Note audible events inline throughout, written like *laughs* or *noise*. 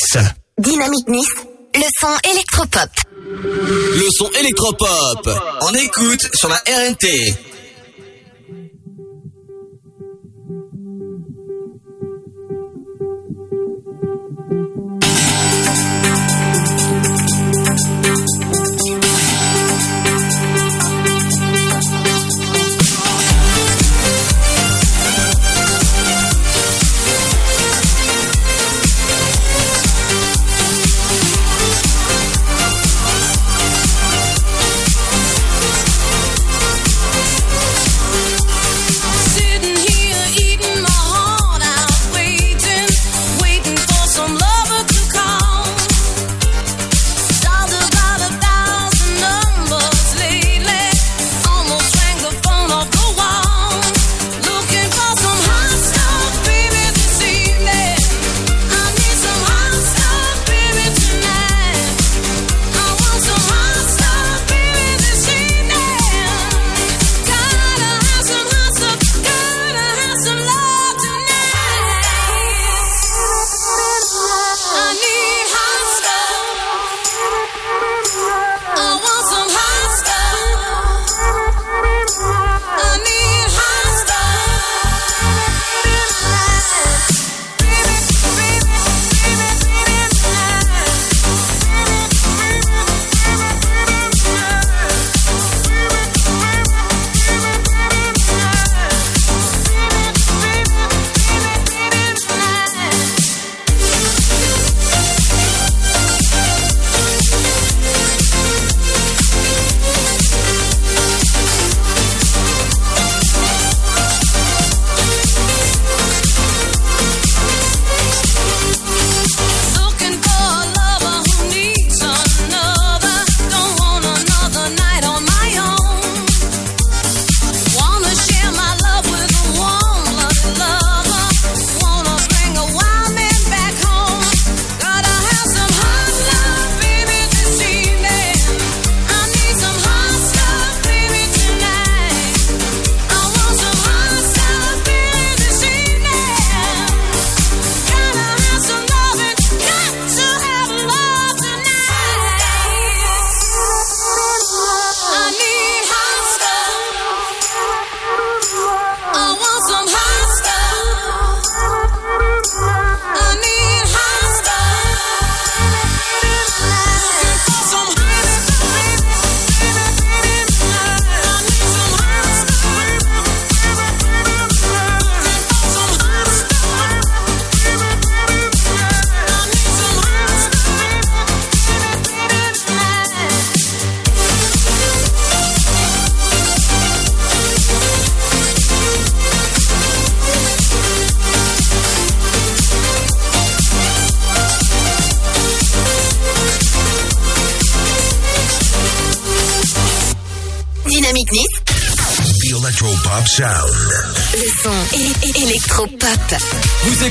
Dynamique Nice. Dynamique Nice, le son électropop. Le son électropop. En écoute sur la RNT.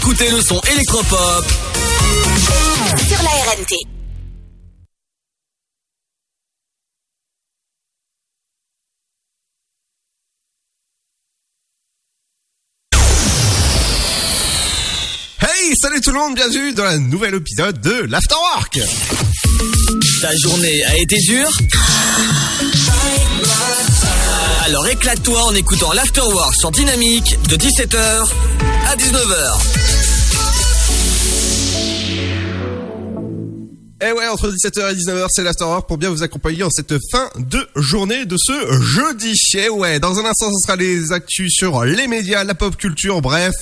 Écoutez le son électropop Sur la RNT. Hey, salut tout le monde, bienvenue dans un nouvel épisode de l'Afterwork. Ta journée a été dure Alors éclate-toi en écoutant l'Afterwork sur Dynamique de 17h à 19h. Et ouais, entre 17h et 19h, c'est l'Afterwork pour bien vous accompagner en cette fin de journée de ce jeudi. Et ouais, dans un instant, ce sera les actus sur les médias, la pop culture, bref.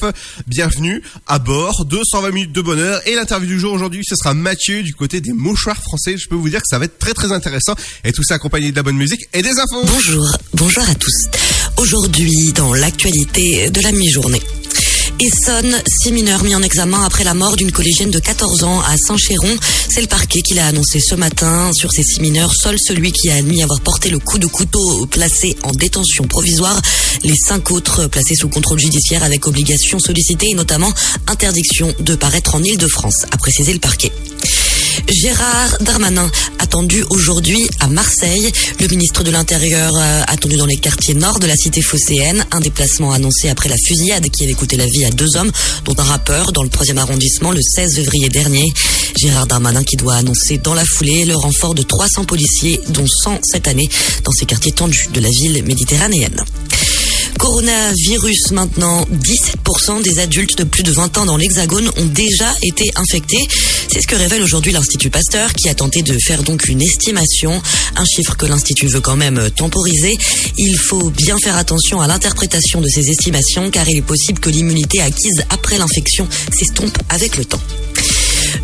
Bienvenue à bord de 120 minutes de bonheur. Et l'interview du jour aujourd'hui, ce sera Mathieu du côté des mouchoirs français. Je peux vous dire que ça va être très très intéressant. Et tout ça accompagné de la bonne musique et des infos. Bonjour, bonjour à tous. Aujourd'hui, dans l'actualité de la mi-journée. Essonne, six mineurs mis en examen après la mort d'une collégienne de 14 ans à Saint-Chéron. C'est le parquet qui l'a annoncé ce matin. Sur ces six mineurs, seul celui qui a admis avoir porté le coup de couteau placé en détention provisoire. Les cinq autres placés sous contrôle judiciaire avec obligation sollicitée et notamment interdiction de paraître en Ile-de-France, a précisé le parquet. Gérard Darmanin attendu aujourd'hui à Marseille. Le ministre de l'Intérieur euh, attendu dans les quartiers nord de la cité phocéenne. Un déplacement annoncé après la fusillade qui avait coûté la vie à deux hommes, dont un rappeur dans le 3e arrondissement le 16 février dernier. Gérard Darmanin qui doit annoncer dans la foulée le renfort de 300 policiers, dont 100 cette année, dans ces quartiers tendus de la ville méditerranéenne. Coronavirus maintenant, 17% des adultes de plus de 20 ans dans l'Hexagone ont déjà été infectés. C'est ce que révèle aujourd'hui l'Institut Pasteur qui a tenté de faire donc une estimation, un chiffre que l'Institut veut quand même temporiser. Il faut bien faire attention à l'interprétation de ces estimations car il est possible que l'immunité acquise après l'infection s'estompe avec le temps.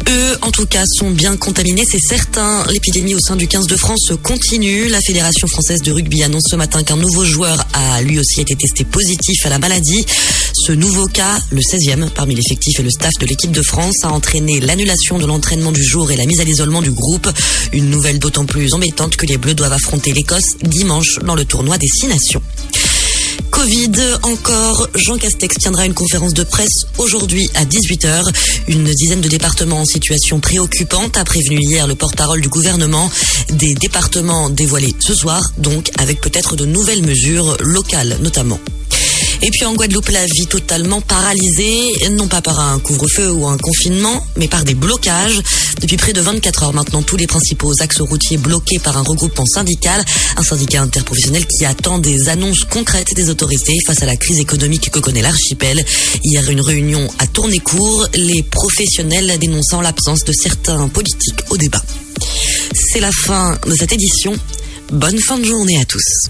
Eux, en tout cas, sont bien contaminés, c'est certain. L'épidémie au sein du 15 de France continue. La Fédération française de rugby annonce ce matin qu'un nouveau joueur a lui aussi été testé positif à la maladie. Ce nouveau cas, le 16e parmi l'effectif et le staff de l'équipe de France, a entraîné l'annulation de l'entraînement du jour et la mise à l'isolement du groupe. Une nouvelle d'autant plus embêtante que les Bleus doivent affronter l'Écosse dimanche dans le tournoi des Six Nations. Covid encore, Jean Castex tiendra une conférence de presse aujourd'hui à 18h. Une dizaine de départements en situation préoccupante a prévenu hier le porte-parole du gouvernement. Des départements dévoilés ce soir, donc avec peut-être de nouvelles mesures locales notamment. Et puis en Guadeloupe, la vie totalement paralysée, non pas par un couvre-feu ou un confinement, mais par des blocages. Depuis près de 24 heures maintenant, tous les principaux axes routiers bloqués par un regroupement syndical, un syndicat interprofessionnel qui attend des annonces concrètes des autorités face à la crise économique que connaît l'archipel. Hier, une réunion a tourné court, les professionnels dénonçant l'absence de certains politiques au débat. C'est la fin de cette édition. Bonne fin de journée à tous.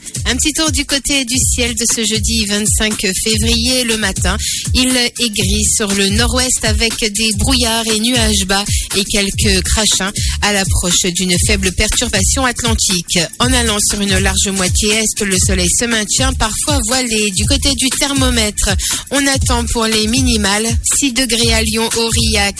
Un petit tour du côté du ciel de ce jeudi 25 février le matin. Il est gris sur le nord-ouest avec des brouillards et nuages bas et quelques crachins à l'approche d'une faible perturbation atlantique. En allant sur une large moitié est, le soleil se maintient parfois voilé. Du côté du thermomètre, on attend pour les minimales 6 degrés à Lyon, Aurillac,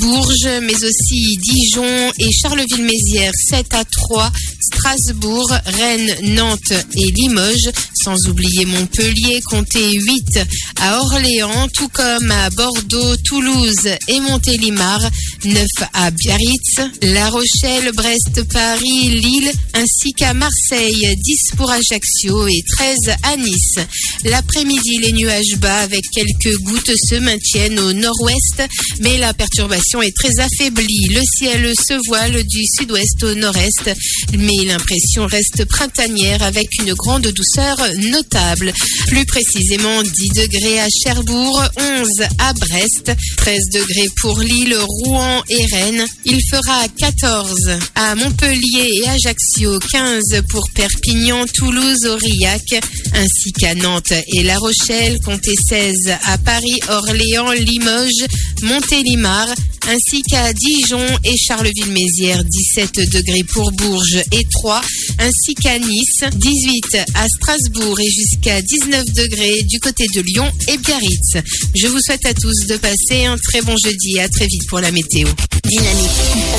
Bourges, mais aussi Dijon et Charleville-Mézières 7 à 3, Strasbourg, Rennes, Nantes et Limoges, sans oublier Montpellier, comptez 8 à Orléans, tout comme à Bordeaux, Toulouse et Montélimar, 9 à Biarritz, La Rochelle, Brest, Paris, Lille, ainsi qu'à Marseille, 10 pour Ajaccio et 13 à Nice. L'après-midi, les nuages bas avec quelques gouttes se maintiennent au nord-ouest, mais la perturbation est très affaiblie. Le ciel se voile du sud-ouest au nord-est, mais l'impression reste printanière avec une grande douceur notable. Plus précisément 10 degrés à Cherbourg, 11 à Brest, 13 degrés pour Lille, Rouen et Rennes. Il fera 14 à Montpellier et Ajaccio, 15 pour Perpignan, Toulouse, Aurillac, ainsi qu'à Nantes et La Rochelle, comptez 16 à Paris, Orléans, Limoges, Montélimar, ainsi qu'à Dijon et Charleville-Mézières, 17 degrés pour Bourges et 3, ainsi qu'à Nice, 18 à Strasbourg et jusqu'à 19 degrés du côté de Lyon et Biarritz. Je vous souhaite à tous de passer un très bon jeudi. À très vite pour la météo. Dynamique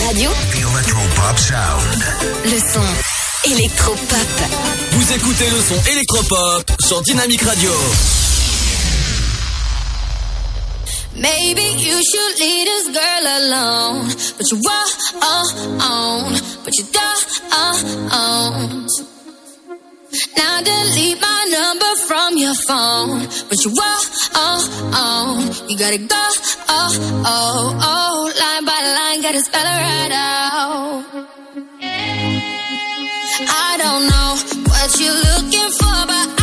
Radio, The Electro Pop Sound. le son électropop. Vous écoutez le son électropop sur Dynamique Radio. Maybe you should leave this girl alone. But you on, but you don't. Now delete my number from your phone. But you on, you gotta go. Oh, oh, oh. Line by line, gotta spell it right out. I don't know what you're looking for, but I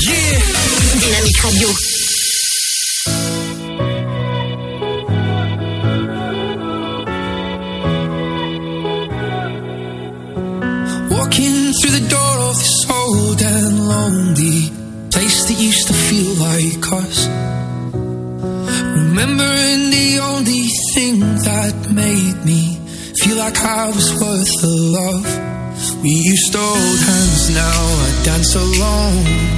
Yeah Dynamique Radio. Walking through the door of this old and lonely place that used to feel like us. Remembering the only thing that made me feel like I was worth the love. We used to hold hands, now I dance alone.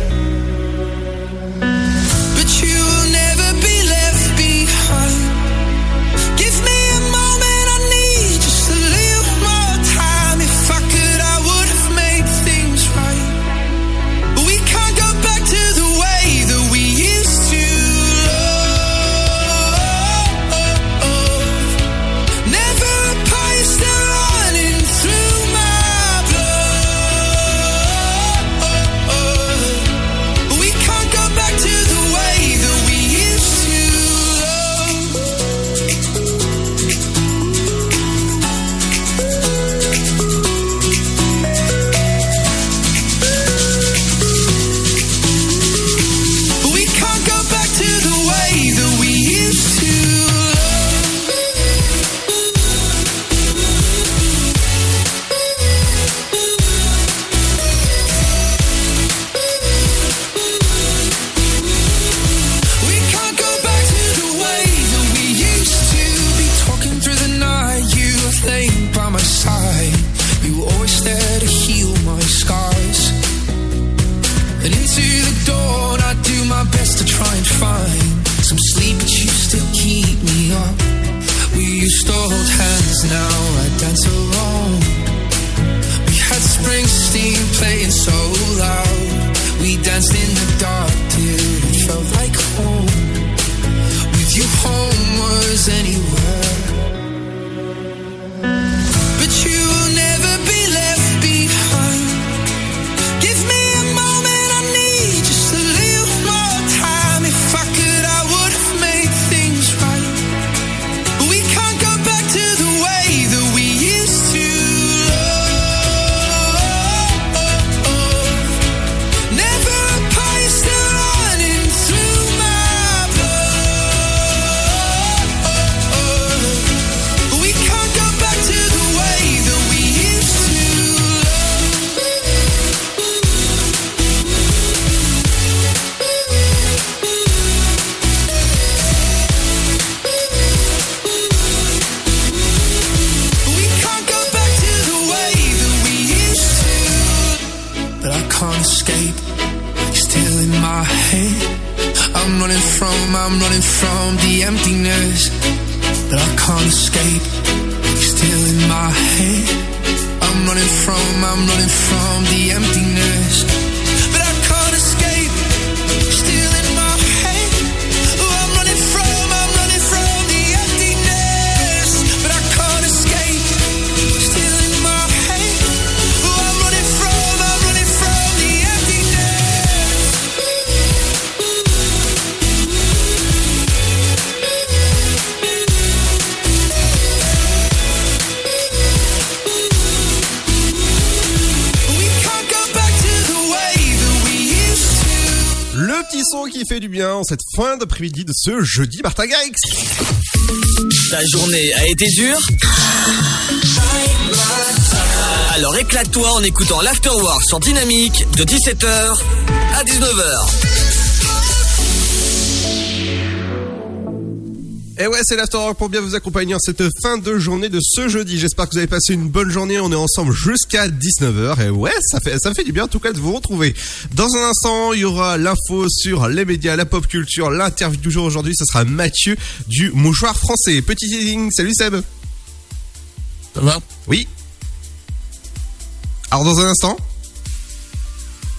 Cette fin d'après-midi de ce jeudi Martin Garrix. Ta journée a été dure Alors éclate-toi en écoutant l'Afterwork sur Dynamique de 17h à 19h. Et ouais, c'est l'Afterwork pour bien vous accompagner en cette fin de journée de ce jeudi. J'espère que vous avez passé une bonne journée. On est ensemble jusqu'à 19h. Et ouais, ça fait, ça fait du bien en tout cas de vous retrouver. Dans un instant, il y aura l'info sur les médias, la pop culture, l'interview du jour aujourd'hui. Ça sera Mathieu du Mouchoir Français. Petit teasing. Salut Seb. Ça va? Oui. Alors dans un instant,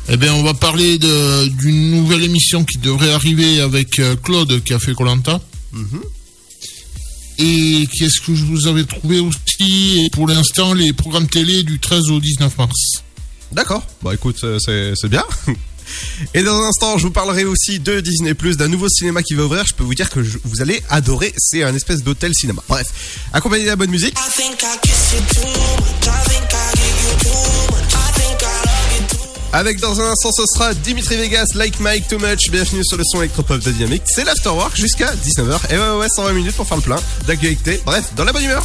Eh bien, on va parler d'une nouvelle émission qui devrait arriver avec euh, Claude qui a fait Colanta. Et qu'est-ce que je vous avais trouvé aussi Et Pour l'instant, les programmes télé du 13 au 19 mars. D'accord. Bah écoute, c'est c'est bien. *laughs* Et dans un instant, je vous parlerai aussi de Disney+, d'un nouveau cinéma qui va ouvrir. Je peux vous dire que je- vous allez adorer. C'est un espèce d'hôtel cinéma. Bref, accompagné de la bonne musique. I think I Avec dans un instant, ce sera Dimitri Vegas, Like Mike, Too Much. Bienvenue sur le son électropop de Dynamique. C'est l'afterwork jusqu'à 19h. Et ouais, ouais, ouais, 120 minutes pour faire le plein d'actualité. Bref, dans la bonne humeur.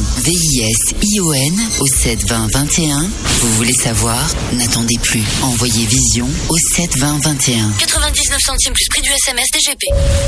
V-I-S-I-O-N au 72021. Vous voulez savoir? N'attendez plus. Envoyez Vision au 72021. 99 centimes plus prix du SMS DGP.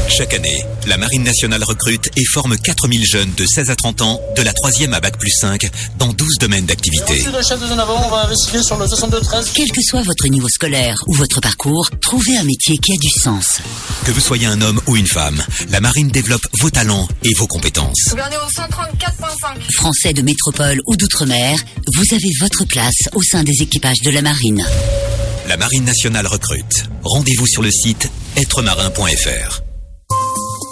Chaque année, la Marine nationale recrute et forme 4000 jeunes de 16 à 30 ans, de la 3e à Bac plus 5, dans 12 domaines d'activité. le chef de zone avant, on va investiguer sur le 62-13. Quel que soit votre niveau scolaire ou votre parcours, trouvez un métier qui a du sens. Que vous soyez un homme ou une femme, la Marine développe vos talents et vos compétences. Au 134.5. Français de métropole ou d'outre-mer, vous avez votre place au sein des équipages de la marine. La Marine nationale recrute. Rendez-vous sur le site êtremarin.fr.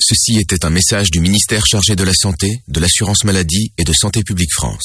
Ceci était un message du ministère chargé de la Santé, de l'Assurance Maladie et de Santé Publique France.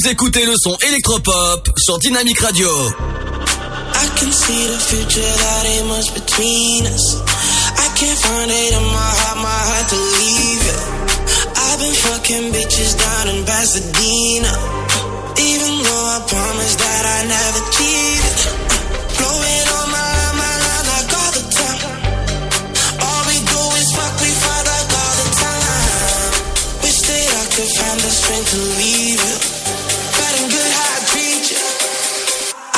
Vous écoutez le son électropop sur Dynamique Radio. I can see the future that ain't much between us. I can't find it in my heart, my heart to leave it. I've been fucking bitches down in Pasadena. Even though I promised that I never cheated. Blowing on my line, my like all the time. All we do is fuck, we fight like all the time. Wish that I could find the strength to leave it.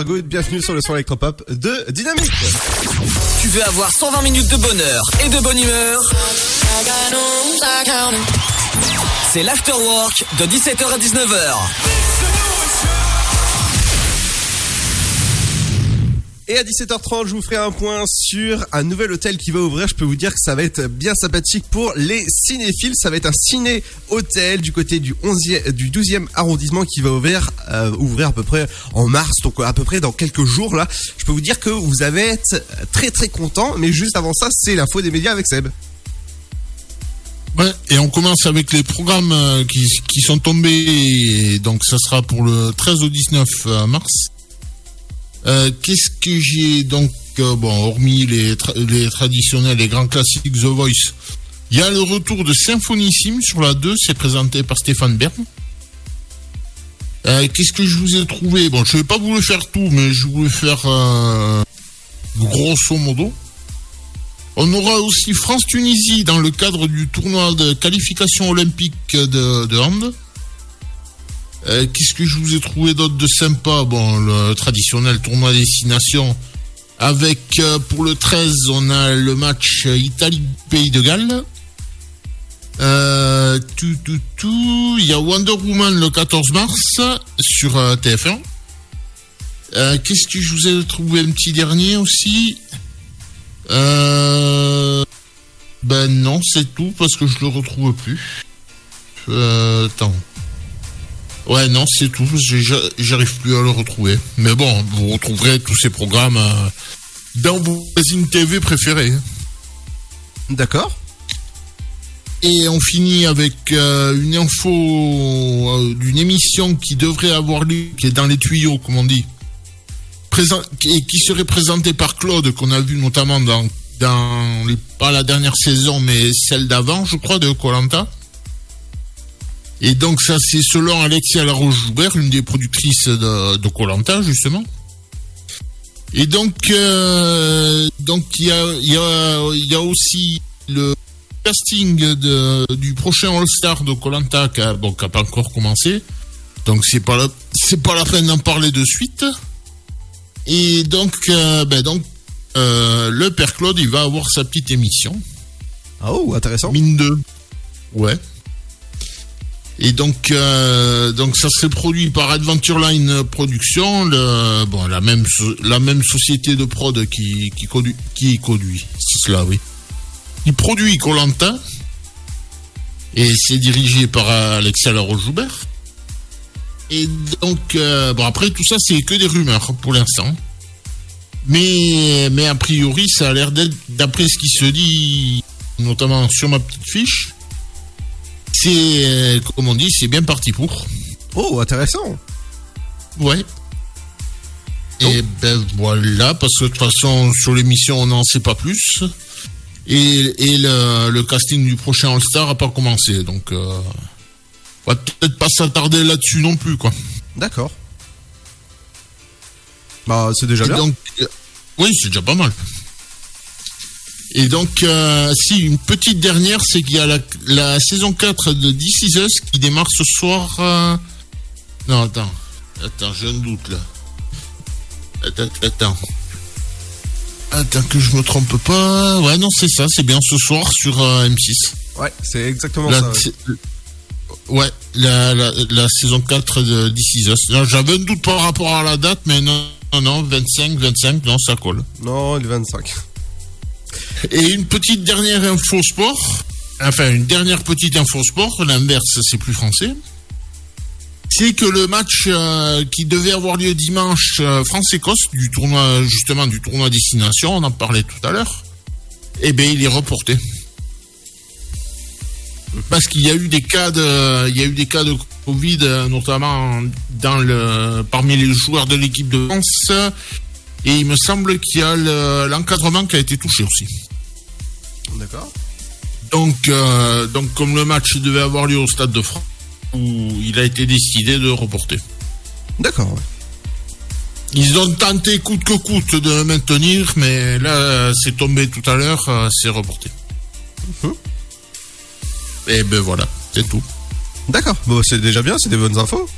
Bienvenue sur le son électropop de Dynamique. Tu veux avoir 120 minutes de bonheur et de bonne humeur? C'est l'afterwork de 17h à 19h. Et à 17h30, je vous ferai un point sur un nouvel hôtel qui va ouvrir. Je peux vous dire que ça va être bien sympathique pour les cinéphiles. Ça va être un ciné-hôtel du côté du 11e, du 12e arrondissement qui va ouvrir, euh, ouvrir à peu près en mars, donc à peu près dans quelques jours là. Je peux vous dire que vous allez être très très content. Mais juste avant ça, c'est l'info des médias avec Seb. Ouais, et on commence avec les programmes euh, qui, sont tombés. Donc, ça sera pour le 13 au 19 euh, mars. Euh, Qu'est-ce que j'ai donc euh, hormis les, tra- les traditionnels, les grands classiques The Voice, il y a le retour de Symphonissime sur la 2, c'est présenté par Stéphane Bern. Euh, Qu'est-ce que je vous ai trouvé? Bon, je vais pas vous le faire tout, mais je le faire grosso modo. On aura aussi France-Tunisie dans le cadre du tournoi de qualification olympique de, de. Euh, Qu'est-ce que je vous ai trouvé d'autre de sympa Bon, le traditionnel tournoi destination. Avec, euh, pour le 13, on a le match Italie-Pays de Galles. Euh, tout, tout, tout. Il y a Wonder Woman le 14 mars sur euh, TF1. Euh, Qu'est-ce que je vous ai trouvé un petit dernier aussi Ben non, c'est tout parce que je le retrouve plus. Attends. Ouais, non, c'est tout. J'arrive plus à le retrouver. Mais bon, vous retrouverez tous ces programmes euh, dans vos magazines TV préférés. D'accord. Et on finit avec euh, une info euh, d'une émission qui devrait avoir lieu, qui est dans les tuyaux, comme on dit, Présent- et qui serait présentée par Claude, qu'on a vu notamment dans, dans les- pas la dernière saison, mais celle d'avant, je crois, de Colanta. Et donc ça, c'est selon Alexia Laroche-Joubert, une des productrices de Colanta, justement. Et donc, euh, donc il y a, y, a, y a aussi le casting de, du prochain All-Star de Colanta qui a, bon, qui a pas encore commencé. Donc c'est pas la, c'est pas la peine d'en parler de suite. Et donc, euh, ben donc, euh, le père Claude, il va avoir sa petite émission. Oh, intéressant. Mine 2. Ouais. Et donc, euh, donc ça serait produit par Adventure Line Productions, le, bon, la même, la même société de prod qui, qui, conduit, qui c'est cela, oui. Il produit Colanta. Et c'est dirigé par Alexia Laroche-Joubert. Et donc, euh, bon, après, tout ça, c'est que des rumeurs pour l'instant. Mais, mais a priori, ça a l'air d'être, d'après ce qui se dit, notamment sur ma petite fiche, c'est, euh, comme on dit, c'est bien parti pour. Oh, intéressant. Ouais. Et ben voilà, parce que de toute façon, sur l'émission, on n'en sait pas plus. Et, et le, le casting du prochain All-Star n'a pas commencé, donc euh, on va peut-être pas s'attarder là-dessus non plus, quoi. D'accord. Bah, c'est déjà Et bien. donc, euh, oui, c'est déjà pas mal. Et donc, euh, si, une petite dernière, c'est qu'il y a la, la saison 4 de This Is Us qui démarre ce soir. euh, Non, attends. Attends, j'ai un doute là. Attends, attends. Attends que je me trompe pas. Ouais, non, c'est ça, c'est bien ce soir sur euh, M6. Ouais, c'est exactement La- ça. ouais. la, la, saison 4 de This Is Us. J'avais un doute par rapport à la date, mais non, non, non, 25, 25, non, ça colle. Non, le 25. Et une petite dernière info sport. Enfin, une dernière petite info sport. L'inverse, c'est plus français. C'est que le match euh, qui devait avoir lieu dimanche euh, France-Écosse du tournoi justement du tournoi destination, on en parlait tout à l'heure. Eh bien, il est reporté parce qu'il y a eu des cas de, il y a eu des cas de Covid, euh, notamment dans le, parmi les joueurs de l'équipe de France. Et il me semble qu'il y a le- l'encadrement qui a été touché aussi. D'accord. Donc, euh, donc comme le match devait avoir lieu au Stade de France, où il a été décidé de reporter. D'accord. ouais. Ils ont tenté coûte que coûte de le maintenir, mais là, c'est tombé tout à l'heure, euh, c'est reporté. Et ben voilà, c'est tout. D'accord. Bon, c'est déjà bien, c'est des bonnes infos.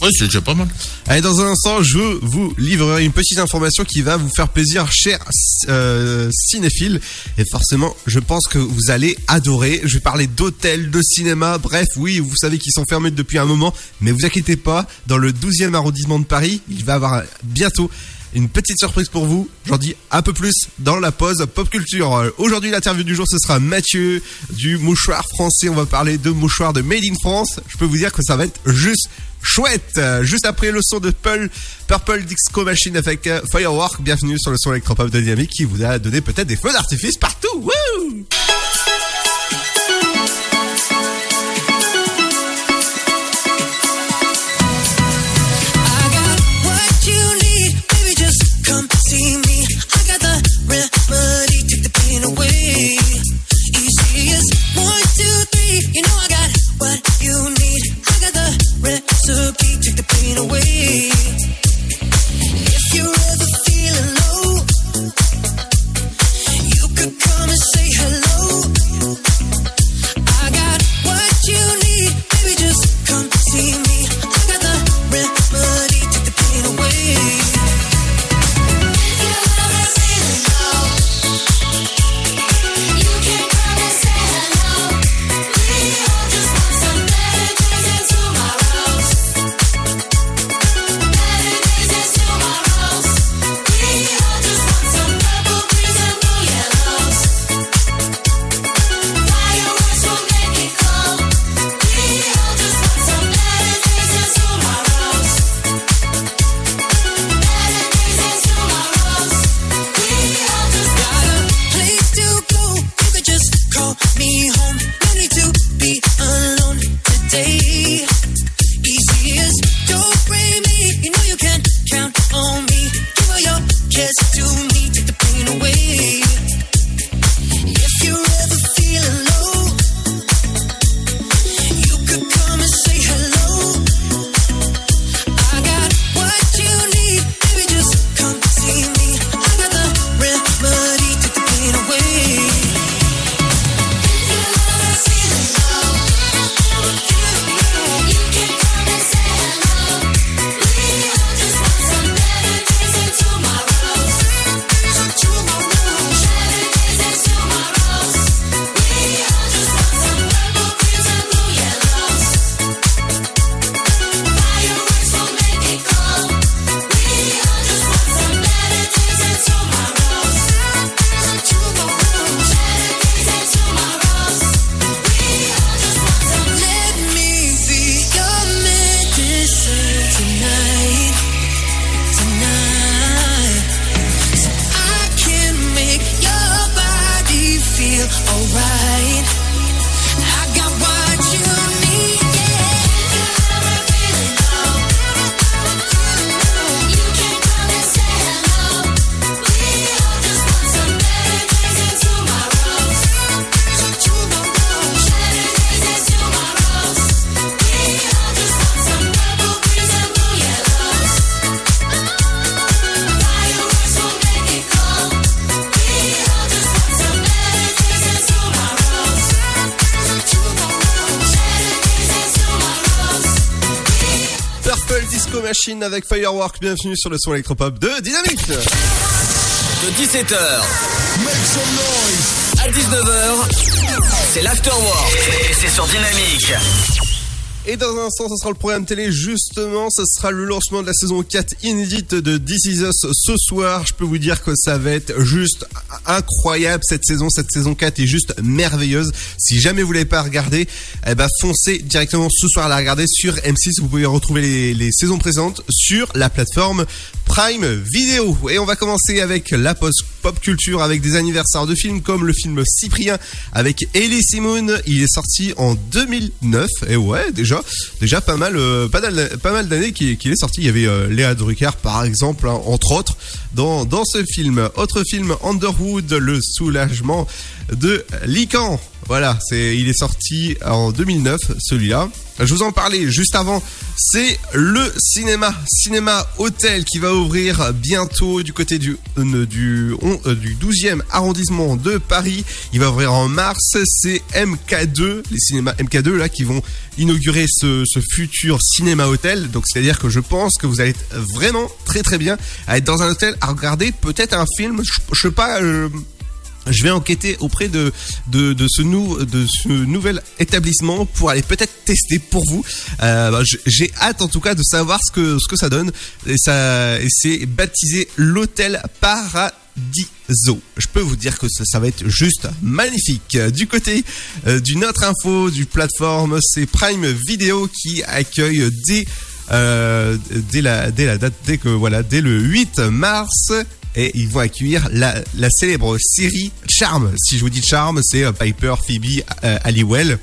Ouais, c'est déjà pas mal. Allez, dans un instant, je vous livrerai une petite information qui va vous faire plaisir, chers euh, cinéphiles. Et forcément, je pense que vous allez adorer. Je vais parler d'hôtels, de cinéma, bref, oui, vous savez qu'ils sont fermés depuis un moment. Mais vous inquiétez pas, dans le 12e arrondissement de Paris, il va y avoir bientôt une petite surprise pour vous. J'en dis un peu plus dans la pause pop culture. Aujourd'hui, l'interview du jour, ce sera Mathieu du mouchoir français. On va parler de mouchoir de Made in France. Je peux vous dire que ça va être juste chouette. Juste après le son de Pearl, Purple Disco Machine avec euh, Firework. Bienvenue sur le son électropop Dynamique qui vous a donné peut-être des feux d'artifice partout. Wouh take the pain away. Avec Firework. Bienvenue sur le son électropop de Dynamique. De 17h à 19h, c'est l'afterwork. Et c'est sur Dynamique. Et dans un instant, ce sera le programme télé. Justement, ce sera le lancement de la saison 4 inédite de This Is Us ce soir. Je peux vous dire que ça va être juste incroyable cette saison. Cette saison 4 est juste merveilleuse. Si jamais vous l'avez pas regardé, eh ben, foncez directement ce soir à la regarder sur M6. Vous pouvez retrouver les, les saisons présentes sur la plateforme Prime Video. Et on va commencer avec la post pop culture avec des anniversaires de films comme le film Cyprien avec Ellie Simon. Il est sorti en 2009. Et ouais, déjà, déjà pas mal, euh, pas mal, d'années qu'il qu'il est sorti. Il y avait euh, Léa Drucker par exemple, hein, entre autres, dans, dans ce film. Autre film, Underwood, le soulagement de Lican. Voilà, c'est, il est sorti en 2009, celui-là. Je vous en parlais juste avant. C'est le cinéma, cinéma hôtel qui va ouvrir bientôt du côté du euh, du, on- euh, du 12e arrondissement de Paris. Il va ouvrir en mars. C'est MK2, les cinémas MK2 là qui vont inaugurer ce, futur cinéma hôtel. Donc c'est-à-dire que je pense que vous allez vraiment très très bien à être dans un hôtel à regarder peut-être un film. Je, je sais pas. euh, je vais enquêter auprès de, de, de ce, nou, de ce nouvel établissement pour aller peut-être tester pour vous. Euh, bah, J'ai hâte en tout cas de savoir ce que, ce que ça donne. Et, ça, c'est baptisé l'hôtel Paradiso. Je peux vous dire que ça, va être juste magnifique. Du côté euh, d'une autre info du plateforme, c'est Prime Video qui accueille dès euh, dès la dès la date dès que voilà dès le 8 mars et ils vont accueillir la, célèbre série Charm. Si je vous dis Charm, c'est euh, Piper, Phoebe, euh, Halliwell.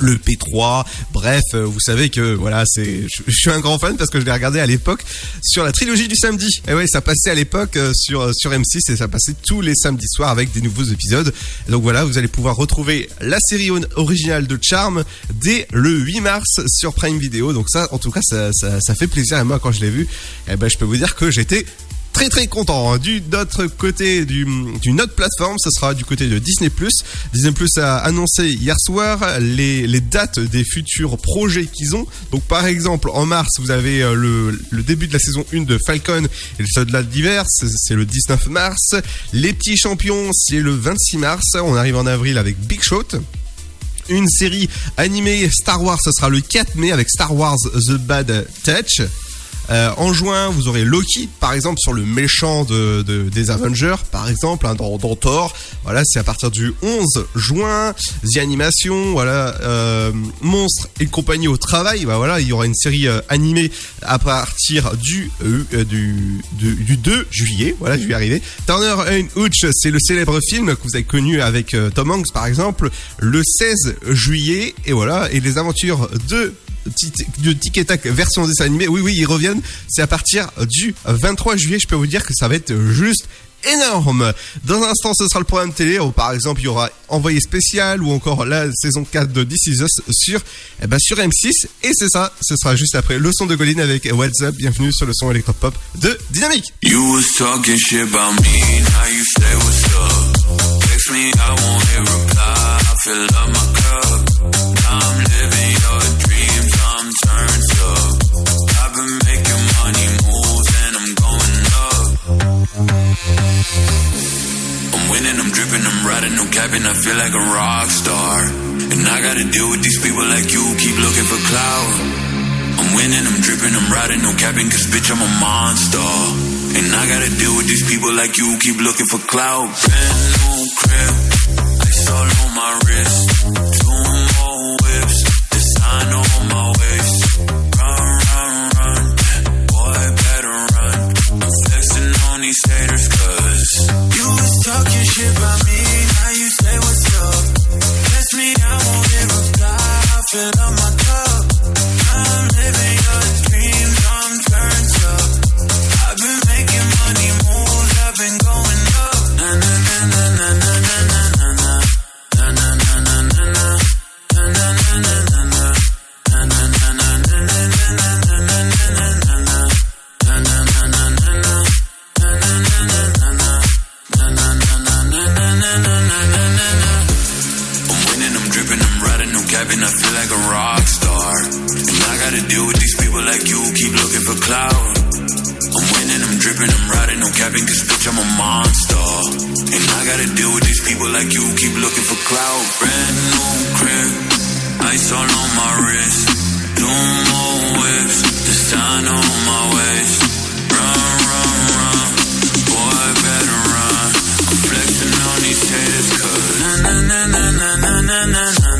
Le P3, bref, euh, vous savez que voilà, c'est, je, suis un grand fan parce que je l'ai regardé à l'époque sur la trilogie du samedi. Et ouais, ça passait à l'époque euh, sur euh, sur M6 et ça passait tous les samedis soirs avec des nouveaux épisodes. Et donc voilà, vous allez pouvoir retrouver la série originale de Charm dès le 8 mars sur Prime Video. Donc ça, en tout cas, ça, ça, ça fait plaisir. Et moi, quand je l'ai vu, eh ben, je peux vous dire que j'étais très très content. Du d'autre côté du- d'une autre plateforme, ce sera du côté de Disney+. Disney+, a annoncé hier soir les, les dates des futurs projets qu'ils ont. Donc par exemple, en mars, vous avez euh, le, le début de la saison 1 de Falcon et le soldat d'hiver, c'est le 19 mars. Les petits champions, c'est le 26 mars. On arrive en avril avec Big Shot. Une série animée Star Wars, ce sera le 4 mai avec Star Wars The Bad Touch. Euh, en juin, vous aurez Loki, par exemple, sur le méchant de, de- des Avengers, par exemple, hein, dans, dans Thor. Voilà, c'est à partir du 11 juin. The Animation, voilà, euh, Monstre et compagnie au travail. Bah voilà, il y aura une série euh, animée à partir du, euh, du, du 2 juillet. Voilà, je vais y arriver. Turner and Hooch, c'est le célèbre film que vous avez connu avec euh, Tom Hanks, par exemple, le 16 juillet. Et voilà, et les aventures de De Tic et version dessin animé. Oui, oui, ils reviennent. C'est à partir du 23 juillet. Je peux vous dire que ça va être juste énorme. Dans un instant, ce sera le programme télé. Ou par exemple, il y aura Envoyé spécial ou encore la saison 4 de This Is Us sur, eh ben, sur M6. Et c'est ça. Ce sera juste après le son de Goline avec What's Up. Bienvenue sur le son électropop de Dynamique. You was talking shit about me, now you say what's up. Text. I'm living your I'm winning, I'm dripping, I'm riding, no cabin, I feel like a rock star. And I gotta deal with these people like you, keep looking for clout. I'm winning, I'm dripping, I'm riding, no capping, cause bitch, I'm a monster. And I gotta deal with these people like you, keep looking for clout. Brand new crib, ice all on my wrist. Two more whips, design on my these cause you was talking shit about me, now you say what's up. Text me, I won't reply, I fill up cabin, I feel like a rock star. And I gotta deal with these people like you, keep looking for clout. I'm winning, I'm dripping, I'm riding, no cabin, cause bitch, I'm a monster. And I gotta deal with these people like you, keep looking for clout. Brand new crib, ice all on my wrist. Two more whips, design on my waist. Run, run, run, boy, better run. I'm flexing on these haters, na na na na na na na. Na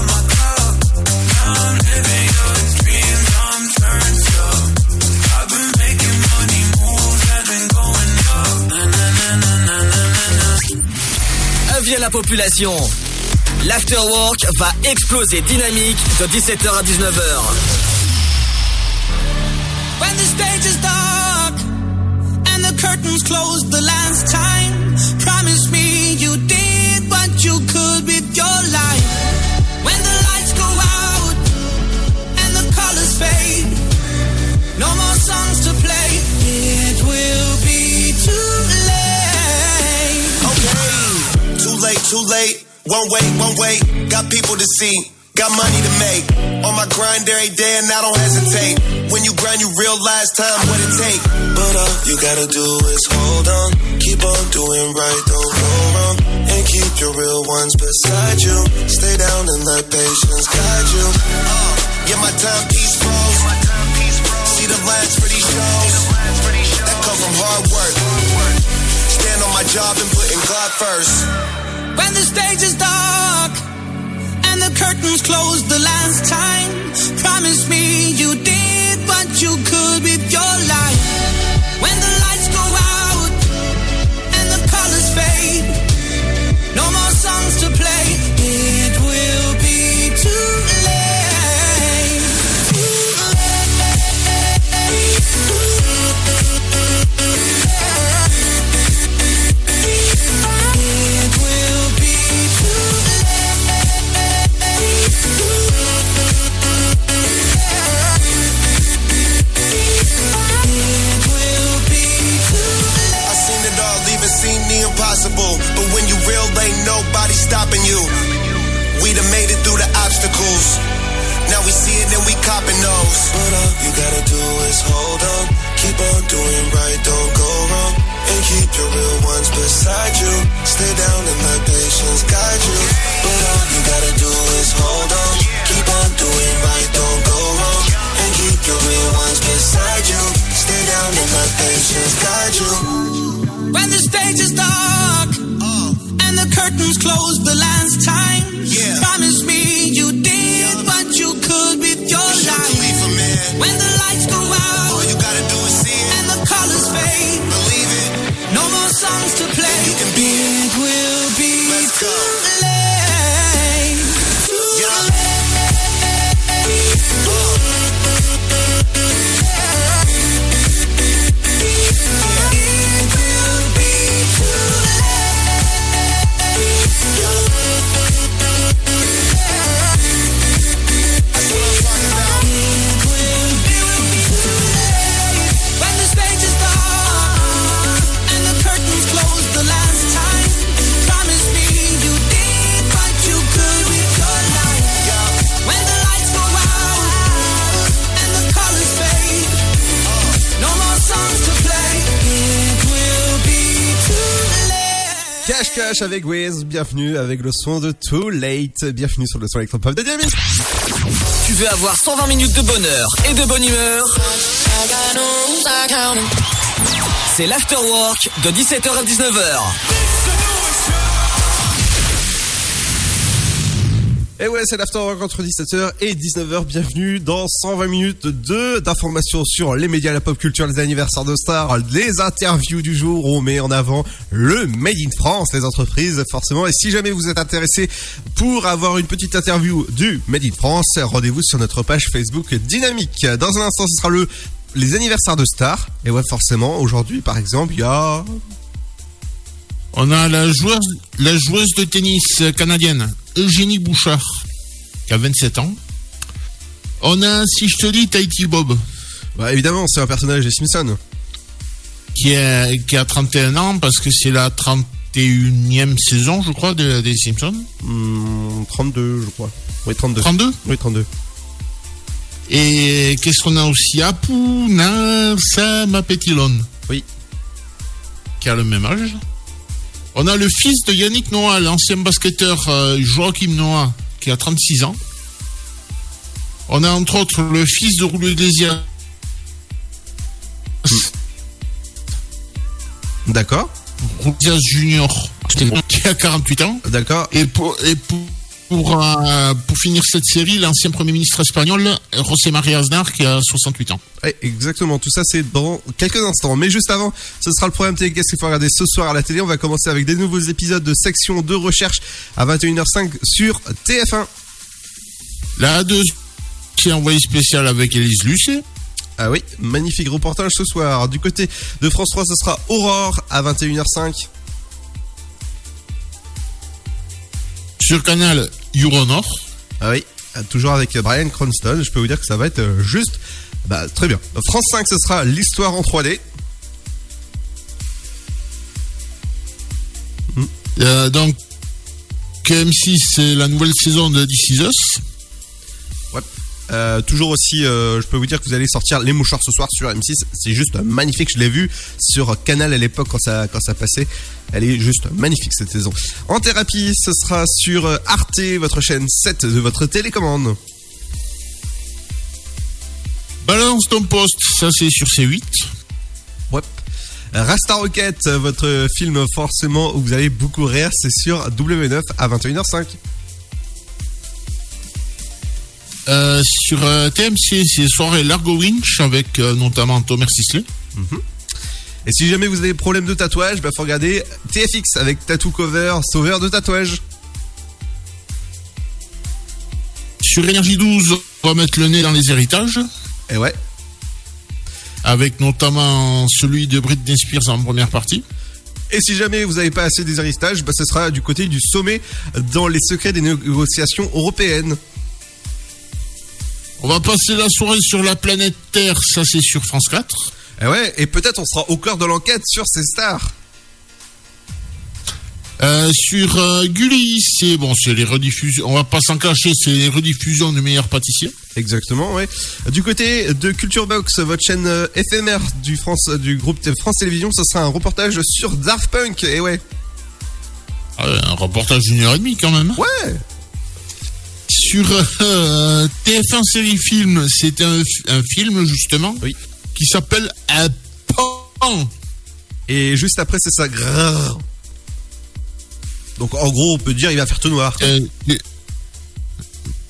population. L'afterwork va exploser dynamique de 17h à 19h. When the stage is dark and the curtains closed the last time, promise me you did what you could with your life. When the lights go out and the colors fade, no more songs to play. Too late. One way, one way. Got people to see. Got money to make. On my grind every day and I don't hesitate. When you grind, you realize time what it take. But all you gotta do is hold on. Keep on doing right, don't go wrong. And keep your real ones beside you. Stay down and let patience guide you. Uh, yeah, my timepiece froze. See the lines for these shows. That come from hard work. Stand on my job and putting God first. When the stage is dark and the curtains close the last time, promise me you did what you could with your life. Ain't nobody stopping you. We done made it through the obstacles. Now we see it and we copping those. But all you gotta do is hold on. Keep on doing right, don't go wrong. And keep your real ones beside you. Stay down and let patience guide you. But all you gotta do is hold on. Keep on doing right, don't go wrong. And keep your real ones beside you. Stay down and let patience guide you. When the stage is dark and the curtains close the last time, promise me you did what you could with your life. When the lights go out, all you gotta do is see it, and the colors fade. Believe it, no more songs to play. Cash Cash avec Wiz, bienvenue avec le son de Too Late, bienvenue sur le son électropop de Dynamique. Tu veux avoir 120 minutes de bonheur et de bonne humeur? C'est l'afterwork de 17h à 19h. Et ouais, c'est l'afterwork entre 17h et 19h. Bienvenue dans 120 minutes de d'informations sur les médias, la pop culture, les anniversaires de stars, les interviews du jour. On met en avant le Made in France, les entreprises, forcément. Et si jamais vous êtes intéressé pour avoir une petite interview du Made in France, rendez-vous sur notre page Facebook Dynamique. Dans un instant, ce sera le les anniversaires de stars. Et ouais, forcément, aujourd'hui, par exemple, il y a On a la joueuse, la joueuse de tennis canadienne, Eugénie Bouchard, qui a 27 ans. On a, si je te dis, Tahiti Bob. Bah, évidemment, c'est un personnage des Simpsons. Qui, est, qui a 31 ans parce que c'est la 31e saison, je crois, de- des Simpsons. Hmm, 32, je crois. Oui, 32. 32 Oui, 32. Et qu'est-ce qu'on a aussi? Apuna Samapetilon. Oui. Qui a le même âge. On a le fils de Yannick Noah, l'ancien basketteur euh, Joachim Noah, qui a 36 ans. On a entre autres le fils de Julio Iglesias. D'accord. Iglesias Junior, qui a 48 ans. D'accord. Et pour, et pour, pour, euh, pour finir cette série, l'ancien Premier ministre espagnol, José María Aznar, qui a 68 ans. Ouais, exactement. Tout ça, c'est dans quelques instants. Mais juste avant, ce sera le programme télé. Qu'est-ce qu'il faut regarder ce soir à la télé? On va commencer avec des nouveaux épisodes de section de recherche à 21h05 sur TF1. La deuxième, c'est envoyé spécial avec Élise Lucet. Ah oui, magnifique reportage ce soir. Du côté de France 3, ce sera Aurore à 21h05. Sur Canal Euronor. Ah oui, toujours avec Brian Cranston. Je peux vous dire que ça va être euh, juste bah, très bien. France 5, ce sera l'histoire en 3D. Euh, donc, M6, c'est la nouvelle saison de This Is Us. Euh, toujours aussi, euh, je peux vous dire que vous allez sortir Les Mouchoirs ce soir sur M6. C'est juste magnifique. Je l'ai vu sur Canal à l'époque quand ça, quand ça passait. Elle est juste magnifique cette saison. En thérapie, ce sera sur euh, Arte, votre chaîne 7 de votre télécommande. Balance ton poste, ça c'est sur C8. Ouais. Rasta Rocket, votre film forcément où vous allez beaucoup rire, c'est sur W9 à 21h05. Euh, sur euh, TMC, c'est soirée Largo Winch avec euh, notamment Thomas Sisley. Mhm. Et si jamais vous avez des problèmes de tatouage, bah faut regarder TFX avec Tattoo Cover, sauveur de tatouage. Sur Énergie 12, on va mettre le nez dans les héritages. Et ouais. Avec notamment celui de Britney Spears en première partie. Et si jamais vous n'avez pas assez des héritages, bah ce sera du côté du sommet dans les secrets des négociations européennes. On va passer la soirée sur la planète Terre, ça c'est sur France 4. Et ouais, et peut-être on sera au cœur de l'enquête sur ces stars. Euh, sur euh, Gulli, c'est bon, c'est les rediffusions. On va pas s'en cacher, c'est les rediffusions du meilleur pâtissier. Exactement, ouais. Du côté de Culture Box, votre chaîne euh, éphémère du France, du groupe France Télévisions, ce sera un reportage sur Daft Punk. Et ouais. Ah ouais, un reportage d'une heure et demie quand même. Ouais. Sur euh, TF1 série film, c'est un, un film justement Oui. qui s'appelle Un pan. Et juste après, c'est ça. grrr. Donc en gros, on peut dire il va faire tout noir. Euh,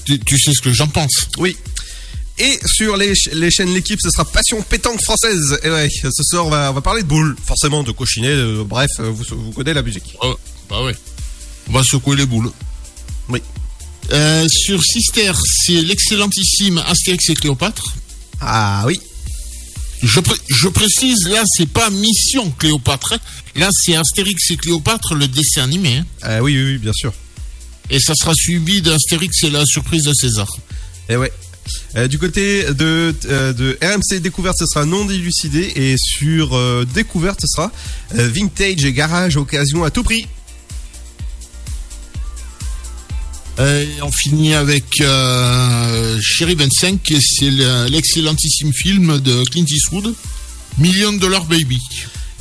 tu, tu sais ce que j'en pense. Oui. Et sur les, les chaînes L'équipe, ce sera Passion Pétanque Française. Et ouais, ce soir, on va, on va parler de boules. Forcément, de cochinet, euh, bref, vous, vous connaissez la musique. Oh, bah ouais. On va secouer les boules. Euh, sur Sister, c'est l'excellentissime Astérix et Cléopâtre. Ah oui. Je, je précise, là, c'est pas Mission Cléopâtre. hein. Là, c'est Astérix et Cléopâtre, le dessin animé. hein. Ah oui, oui, oui, bien sûr. Et ça sera suivi d'Astérix et la surprise de César. Et ouais. Euh, du côté de, euh, de RMC Découverte, ce sera non dilucidé. Et sur euh, Découverte, ce sera euh, Vintage et Garage Occasion à tout prix. Et on finit avec euh, Chéri 25, et c'est le- l'excellentissime film de Clint Eastwood, Million Dollar Baby.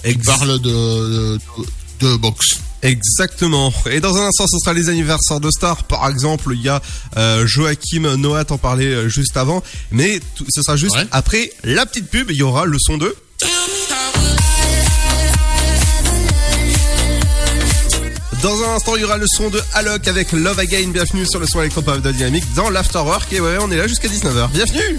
Il parle de, de, de boxe. Exactement. Et dans un instant, ce sera les anniversaires de stars. Par exemple, il y a euh, Joachim Noah, t'en parlais euh, juste avant. Mais ce sera juste Ouais. après la petite pub. Il y aura le son de. Dans un instant, il y aura le son de Alok avec Love Again. Bienvenue sur le son électropop de Dynamique dans l'Afterwork. Et ouais, on est là jusqu'à 19h. Bienvenue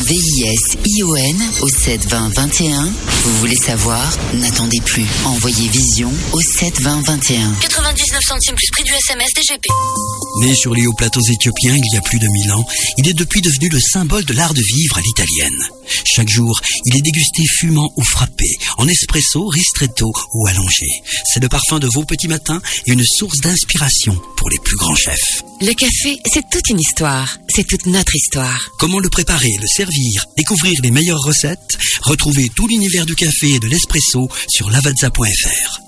V-I-S-I-O-N au 72021. Vous voulez savoir? N'attendez plus. Envoyez Vision au 72021. 99 centimes plus prix du SMS DGP. Né sur les hauts plateaux éthiopiens il y a plus de mille ans, il est depuis devenu le symbole de l'art de vivre à l'italienne. Chaque jour, il est dégusté fumant ou frappé, en espresso, ristretto ou allongé. C'est le parfum de vos petits matins et une source d'inspiration pour les plus grands chefs. Le café, c'est toute une histoire. C'est toute notre histoire. Comment le préparer, le servir, découvrir les meilleures recettes? Retrouvez tout l'univers du café et de l'espresso sur lavazza.fr.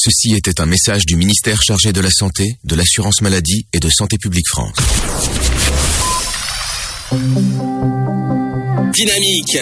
Ceci était un message du ministère chargé de la Santé, de l'Assurance Maladie et de Santé Publique France. Dynamique.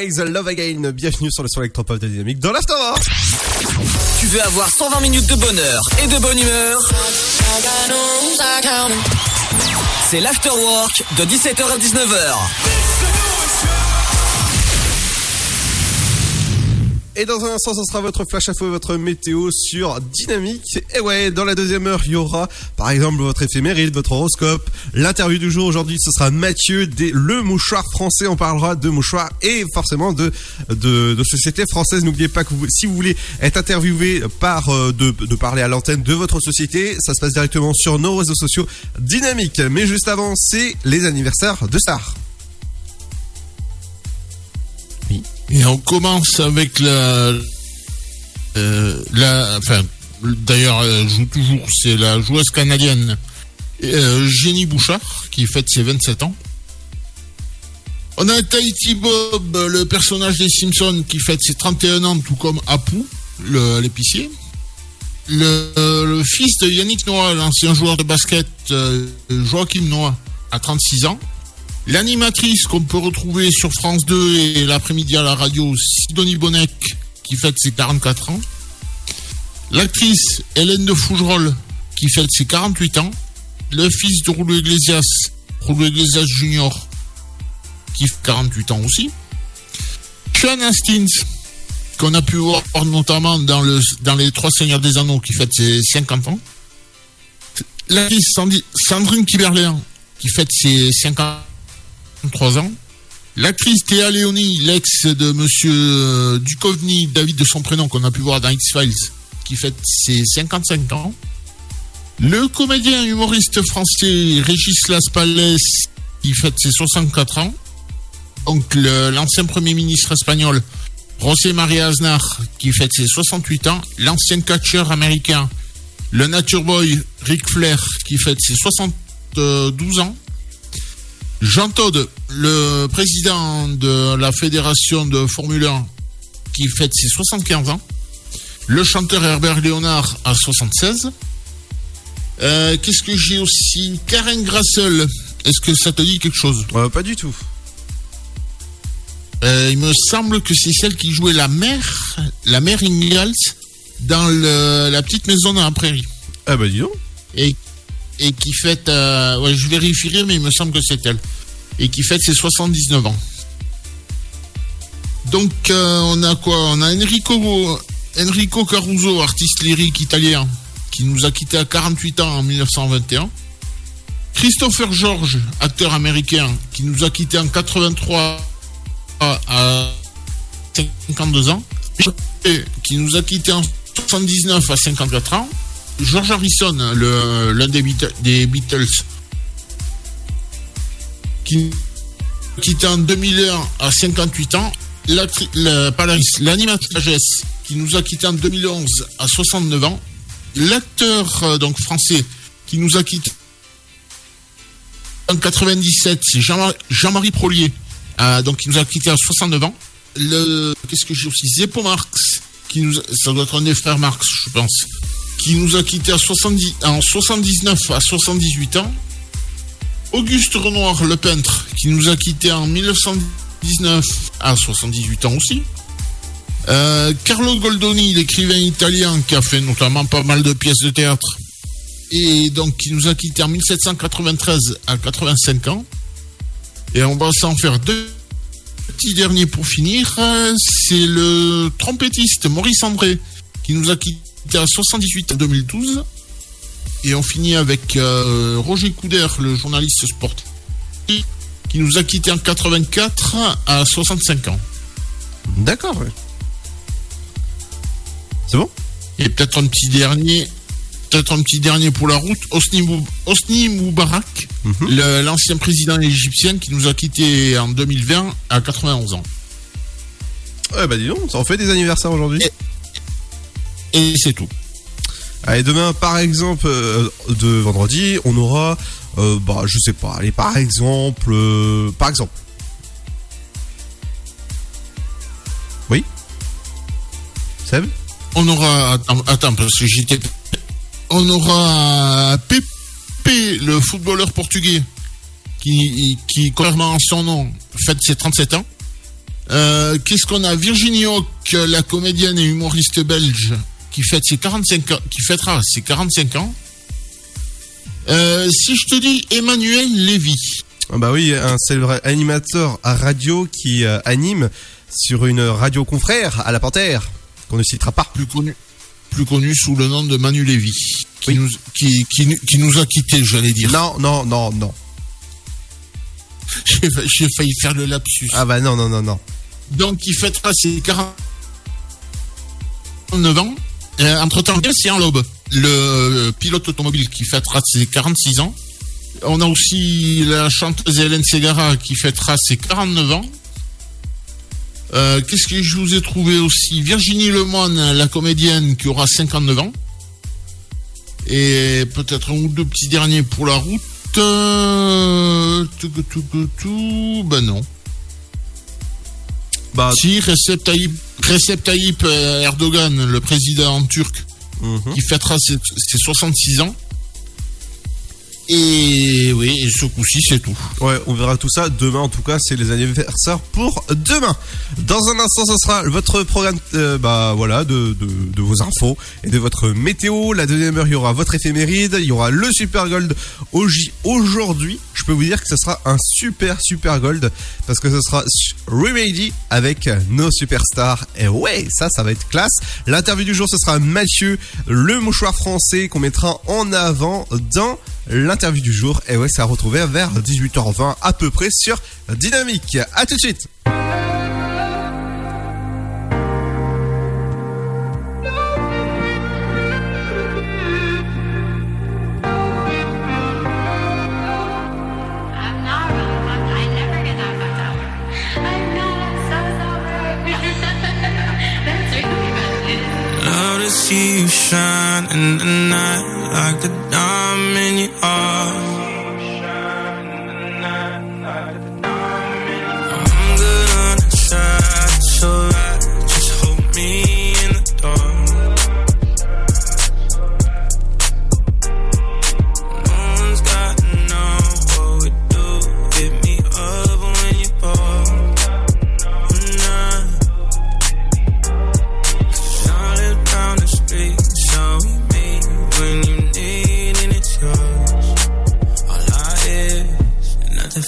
Rise, Love Again. Bienvenue sur le son électropop de Dynamique dans l'Afterwork. Tu veux avoir 120 minutes de bonheur et de bonne humeur? C'est l'Afterwork de 17h à 19h. Et dans un instant, ce sera votre flash info et votre météo sur Dynamique. Et ouais, dans la deuxième heure, il y aura, par exemple, votre éphéméride, votre horoscope. L'interview du jour aujourd'hui, ce sera Mathieu des Le Mouchoir français. On parlera de mouchoirs et forcément de, de, de société française. N'oubliez pas que si vous voulez être interviewé par, euh, de, de parler à l'antenne de votre société, ça se passe directement sur nos réseaux sociaux Dynamique. Mais juste avant, c'est les anniversaires de stars. Et on commence avec la, euh, la, enfin, d'ailleurs, elle joue toujours, c'est la joueuse canadienne euh, Jenny Bouchard qui fête ses 27 ans. On a Tahiti Bob, le personnage des Simpsons, qui fête ses 31 ans, tout comme Apu, l'épicier. Le, le fils de Yannick Noah, l'ancien joueur de basket, euh, Joachim Noah, a 36 ans. L'animatrice qu'on peut retrouver sur France 2 et l'après-midi à la radio, Sidonie Bonnec, qui fête ses 44 ans. L'actrice Hélène de Fougerolles, qui fête ses 48 ans. Le fils de Rouleau Iglesias, Rouleau Iglesias Junior, qui fait 48 ans aussi. Sean Hastings, qu'on a pu voir notamment dans, le, dans Les Trois Seigneurs des Anneaux, qui fête ses 50 ans. L'actrice Sandrine Kiberléan, qui fête ses 53 ans. L'actrice Théa Leoni, l'ex de Monsieur euh, Duchovny, David de son prénom, qu'on a pu voir dans X-Files, qui fête ses 55 ans. Le comédien humoriste français Régis Laspalès, qui fête ses 64 ans. Donc l'ancien Premier ministre espagnol José María Aznar, qui fête ses 68 ans. L'ancien catcheur américain, le Nature Boy Ric Flair, qui fête ses 72 ans. Jean Todt, le président de la fédération de Formule 1, qui fête ses 75 ans. Le chanteur Herbert Léonard à 76. Euh, Qu'est-ce que j'ai aussi? Karen Grassel. Est-ce que ça te dit quelque chose? Pas du tout. Euh, il me semble que c'est celle qui jouait la mère, la mère Ingalls, dans le- la petite maison dans la prairie. Ah bah dis donc. Et, et qui fête, euh, ouais, je mais il me semble que c'est elle. Et qui fête ses 79 ans. Donc, euh, on a quoi? On a Enrico, Enrico Caruso, artiste lyrique italien, qui nous a quittés à 48 ans en 1921. Christopher George, acteur américain, qui nous a quittés en 83 à 52 ans. Qui nous a quittés en 79 à 54 ans. George Harrison, l'un des, Beat- des Beatles, qui quittés en 2001 à 58 ans. L'animatrice qui nous a quittés en 2011 à 69 ans. L'acteur euh, donc français qui nous a quittés en 97, c'est Jean- Jean-Marie Prolier, euh, donc qui nous a quittés à 69 ans. Le qu'est-ce que j'ai aussi Zeppo Marx, qui nous, ça doit être un des frères Marx, je pense, qui nous a quittés à 70, en 79 à 78 ans. Auguste Renoir, le peintre, qui nous a quittés en 1919 à 78 ans aussi. Euh, Carlo Goldoni, l'écrivain italien, qui a fait notamment pas mal de pièces de théâtre, et donc qui nous a quittés en 1793 à 85 ans. Et on va s'en faire deux petits derniers pour finir. Euh, C'est le trompettiste Maurice André qui nous a quittés 78 en 2012. Et on finit avec euh, Roger Couder, le journaliste sportif, qui nous a quittés en 84 à 65 ans. D'accord, ouais. C'est bon? Et peut-être un petit dernier, peut-être un petit dernier pour la route, Mou- Hosni Moubarak, le- l'ancien président égyptien qui nous a quittés en 2020 à 91 ans. Ouais, bah dis donc, ça en fait des anniversaires aujourd'hui. Et c'est tout. Allez, demain, par exemple, euh, de vendredi, on aura, euh, bah, je sais pas, allez, par exemple, euh, par exemple. Oui Seb On aura, attends, attends, parce que j'étais, on aura Pepe, le footballeur portugais, qui, qui, contrairement à son nom, fête ses 37 ans. Euh, Qu'est-ce qu'on a? Virginie Hawk, la comédienne et humoriste belge, qui fête ses 45 ans, qui fêtera ses 45 ans. Euh, si je te dis Emmanuel Lévy. Ah Bah oui, un célèbre animateur à radio qui euh, anime sur une radio confrère à la Panthère, qu'on ne citera pas. Plus connu, plus connu sous le nom de Manu Lévy, qui, nous, qui, qui, nous- qui nous a quittés, j'allais dire. Non, non, non, non. J'ai j'ai failli faire le lapsus. Ah bah non, non, non, non. Donc, il fêtera ses 49 ans. Euh, Entre-temps, un lobe, le euh, pilote automobile qui fêtera ses 46 ans. On a aussi la chanteuse Hélène Segara qui fêtera ses 49 ans. Euh, Qu'est-ce que je vous ai trouvé aussi? Virginie Lemoine, la comédienne, qui aura 59 ans. Et peut-être un ou deux petits derniers pour la route. Euh, tout, tout, tout, tout, ben non. Bah, si, Recep Tayyip, Recep Tayyip euh, Erdogan, le président turc, Mhm. qui fêtera ses, ses 66 ans. Et oui, et ce coup-ci, c'est tout. Ouais, on verra tout ça demain. En tout cas, c'est les anniversaires pour demain. Dans un instant, ce sera votre programme, euh, bah voilà, de, de, vos infos et de votre météo. La deuxième heure, il y aura votre éphéméride, il y aura le Super Gold au J- aujourd'hui je peux vous dire que ce sera un super super gold parce que ce sera Remedy avec nos superstars. Et ouais, ça, ça va être classe. L'interview du jour, ce sera Mathieu, le mouchoir français qu'on mettra en avant dans l'interview du jour. Et ouais, c'est à retrouver vers 18h20 à peu près sur Dynamique. À tout de suite. Like the diamond you are.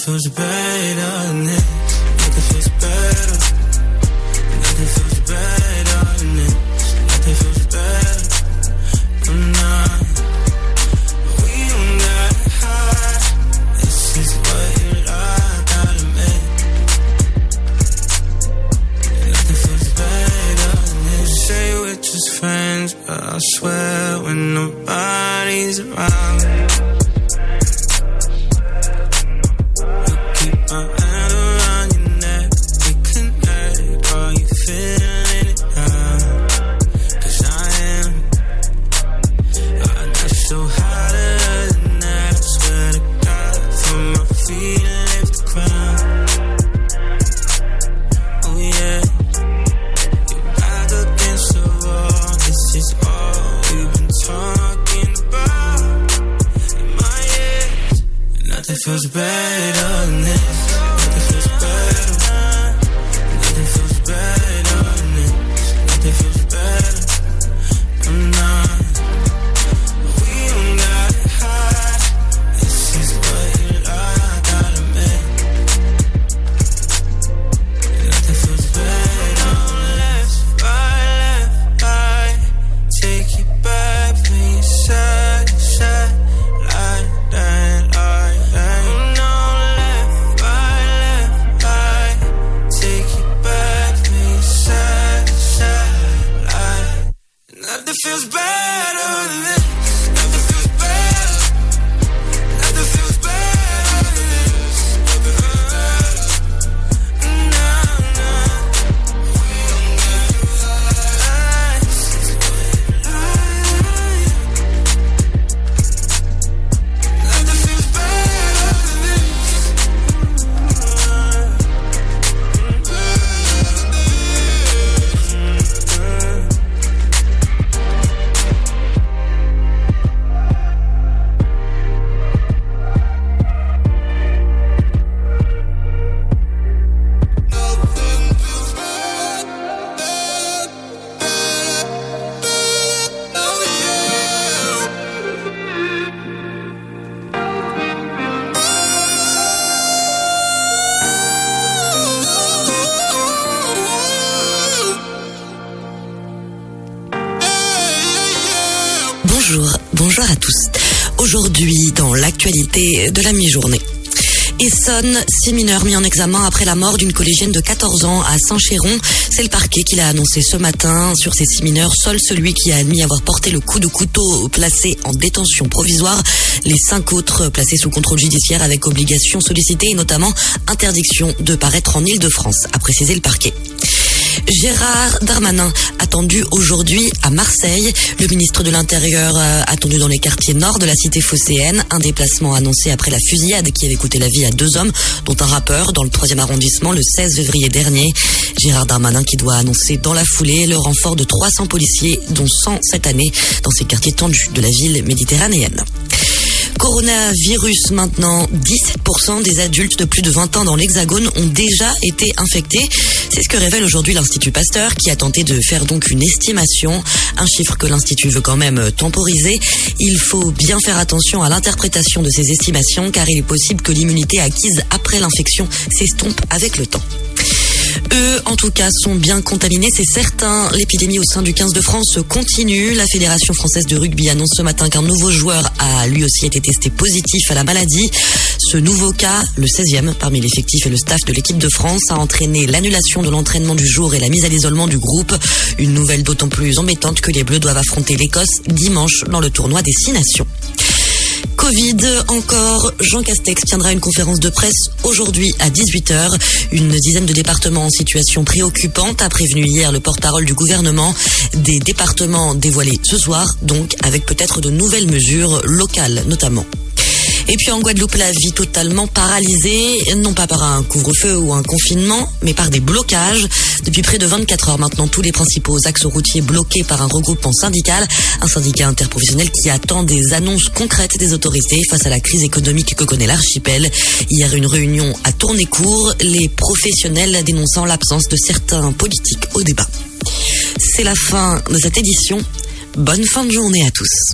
Feels better than this. Nothing feels better. Nothing feels better than this. Nothing feels better. But nah, we don't got high. This is what you like of me. Nothing feels better than this. Say we're just friends, but I swear when nobody's around. bad. Six mineurs mis en examen après la mort d'une collégienne de 14 ans à Saint-Chéron. C'est le parquet qui l'a annoncé ce matin. Sur ces six mineurs, seul celui qui a admis avoir porté le coup de couteau placé en détention provisoire. Les cinq autres placés sous contrôle judiciaire avec obligation sollicitée et notamment interdiction de paraître en Ile-de-France, a précisé le parquet. Gérard Darmanin attendu aujourd'hui à Marseille. Le ministre de l'Intérieur euh, attendu dans les quartiers nord de la cité phocéenne. Un déplacement annoncé après la fusillade qui avait coûté la vie à deux hommes, dont un rappeur dans le troisième arrondissement le 16 février dernier. Gérard Darmanin qui doit annoncer dans la foulée le renfort de 300 policiers, dont 100 cette année, dans ces quartiers tendus de la ville méditerranéenne. Coronavirus maintenant, 17% des adultes de plus de 20 ans dans l'Hexagone ont déjà été infectés. C'est ce que révèle aujourd'hui l'Institut Pasteur qui a tenté de faire donc une estimation, un chiffre que l'Institut veut quand même temporiser. Il faut bien faire attention à l'interprétation de ces estimations car il est possible que l'immunité acquise après l'infection s'estompe avec le temps. Eux, en tout cas, sont bien contaminés, c'est certain. L'épidémie au sein du 15 de France continue. La Fédération française de rugby annonce ce matin qu'un nouveau joueur a lui aussi été testé positif à la maladie. Ce nouveau cas, le 16e parmi l'effectif et le staff de l'équipe de France, a entraîné l'annulation de l'entraînement du jour et la mise à l'isolement du groupe. Une nouvelle d'autant plus embêtante que les Bleus doivent affronter l'Écosse dimanche dans le tournoi des Six Nations. Covid encore, Jean Castex tiendra une conférence de presse aujourd'hui à 18h. Une dizaine de départements en situation préoccupante a prévenu hier le porte-parole du gouvernement. Des départements dévoilés ce soir, donc avec peut-être de nouvelles mesures locales notamment. Et puis en Guadeloupe, la vie totalement paralysée, non pas par un couvre-feu ou un confinement, mais par des blocages. Depuis près de 24 heures maintenant, tous les principaux axes routiers bloqués par un regroupement syndical, un syndicat interprofessionnel qui attend des annonces concrètes des autorités face à la crise économique que connaît l'archipel. Hier, une réunion a tourné court, les professionnels dénonçant l'absence de certains politiques au débat. C'est la fin de cette édition. Bonne fin de journée à tous.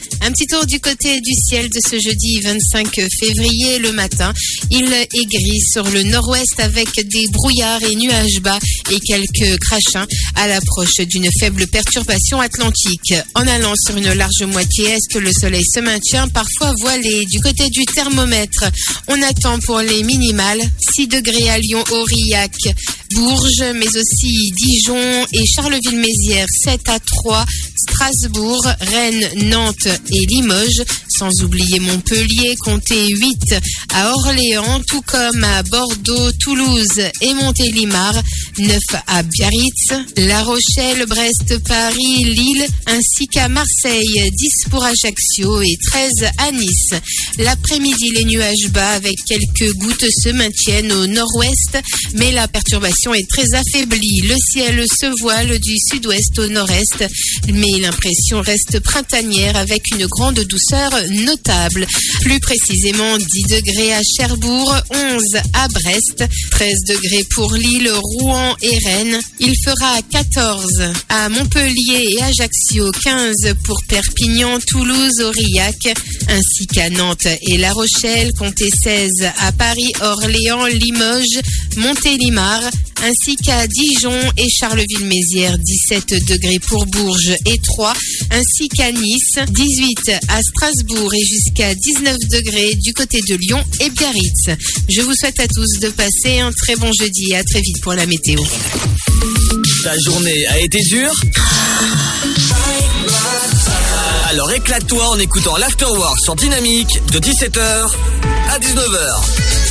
Un petit tour du côté du ciel de ce jeudi 25 février le matin. Il est gris sur le nord-ouest avec des brouillards et nuages bas et quelques crachins à l'approche d'une faible perturbation atlantique. En allant sur une large moitié est, le soleil se maintient parfois voilé. Du côté du thermomètre, on attend pour les minimales 6 degrés à Lyon, Aurillac, Bourges, mais aussi Dijon et Charleville-Mézières 7 à 3, Strasbourg, Rennes, Nantes et Limoges, sans oublier Montpellier, comptez 8 à Orléans, tout comme à Bordeaux, Toulouse et Montélimar, 9 à Biarritz, La Rochelle, Brest, Paris, Lille, ainsi qu'à Marseille, 10 pour Ajaccio et 13 à Nice. L'après-midi, les nuages bas avec quelques gouttes se maintiennent au nord-ouest, mais la perturbation est très affaiblie. Le ciel se voile du sud-ouest au nord-est, mais l'impression reste printanière avec une grande douceur notable. Plus précisément 10 degrés à Cherbourg, 11 à Brest, 13 degrés pour Lille, Rouen et Rennes. Il fera 14 à Montpellier et Ajaccio, 15 pour Perpignan, Toulouse, Aurillac, ainsi qu'à Nantes et La Rochelle, comptez 16 à Paris, Orléans, Limoges, Montélimar, ainsi qu'à Dijon et Charleville-Mézières, 17 degrés pour Bourges et 3, ainsi qu'à Nice, 18 à Strasbourg et jusqu'à 19 degrés du côté de Lyon et Biarritz. Je vous souhaite à tous de passer un très bon jeudi et à très vite pour la météo. Ta journée a été dure? Alors éclate-toi en écoutant l'Afterwork sur Dynamique de 17h à 19h.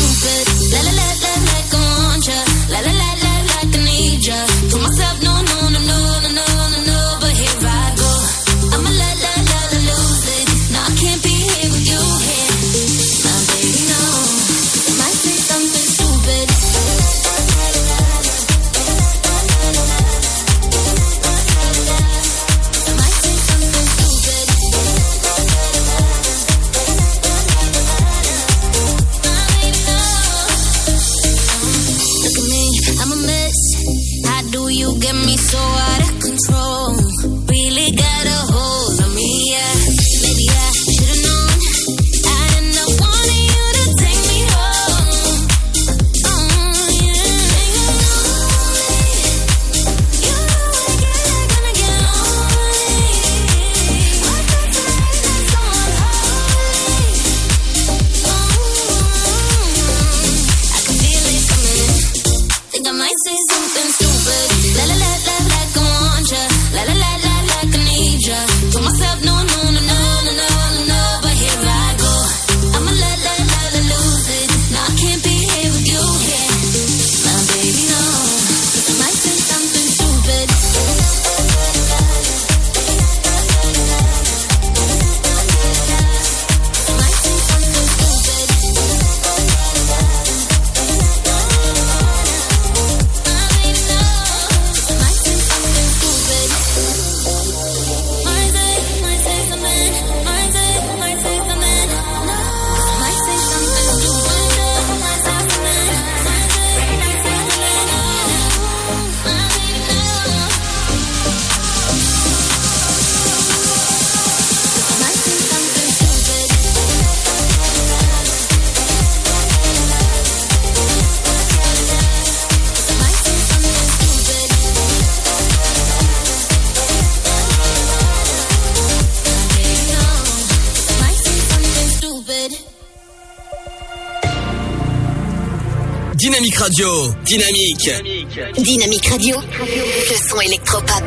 Radio. Dynamique. Dynamique Radio. Le son électropop.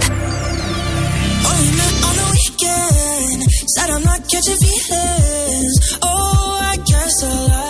Only met on the weekend. Said I'm not catching feelings. Oh, I guess I lied.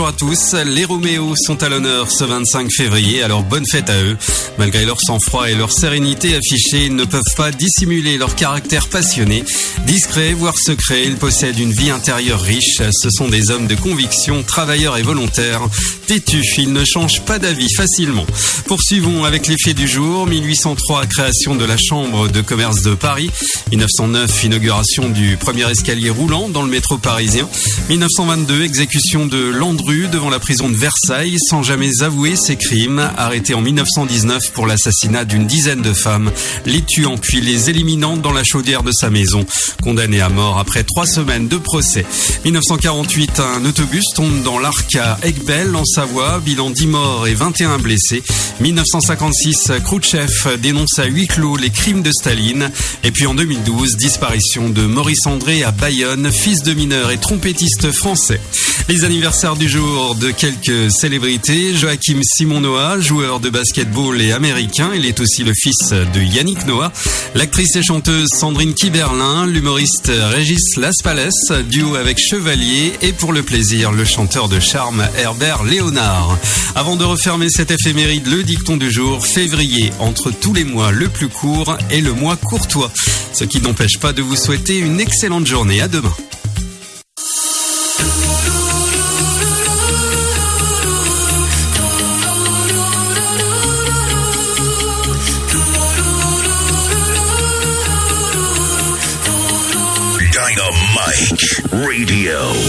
Bonjour à tous, les Roméos sont à l'honneur ce 25 février, alors bonne fête à eux. Malgré leur sang-froid et leur sérénité affichée, ils ne peuvent pas dissimuler leur caractère passionné. Discrets, voire secrets, ils possèdent une vie intérieure riche. Ce sont des hommes de conviction, travailleurs et volontaires. Ils ne changent pas d'avis facilement. Poursuivons avec les faits du jour. 1803, création de la Chambre de commerce de Paris. 1909, inauguration du premier escalier roulant dans le métro parisien. 1922, exécution de Landru devant la prison de Versailles sans jamais avouer ses crimes. Arrêté en 1919 pour l'assassinat d'une dizaine de femmes, les tuant puis les éliminant dans la chaudière de sa maison. Condamné à mort après trois semaines de procès. 1948, un autobus tombe dans l'Arc à Aiguebel en Bilan 10 morts et 21 blessés. 1956, Khrouchtchev dénonce à huis clos les crimes de Staline. Et puis en 2012, disparition de Maurice André à Bayonne, fils de mineur et trompettiste français. Les anniversaires du jour de quelques célébrités. Joachim Simon Noah, joueur de basketball et américain. Il est aussi le fils de Yannick Noah. L'actrice et chanteuse Sandrine Kiberlin, l'humoriste Régis Laspalès, duo avec Chevalier et pour le plaisir, le chanteur de charme Herbert Avant de refermer cette éphéméride, le dicton du jour, février, entre tous les mois le plus court et le mois courtois. Ce qui n'empêche pas de vous souhaiter une excellente journée. À demain. Radio.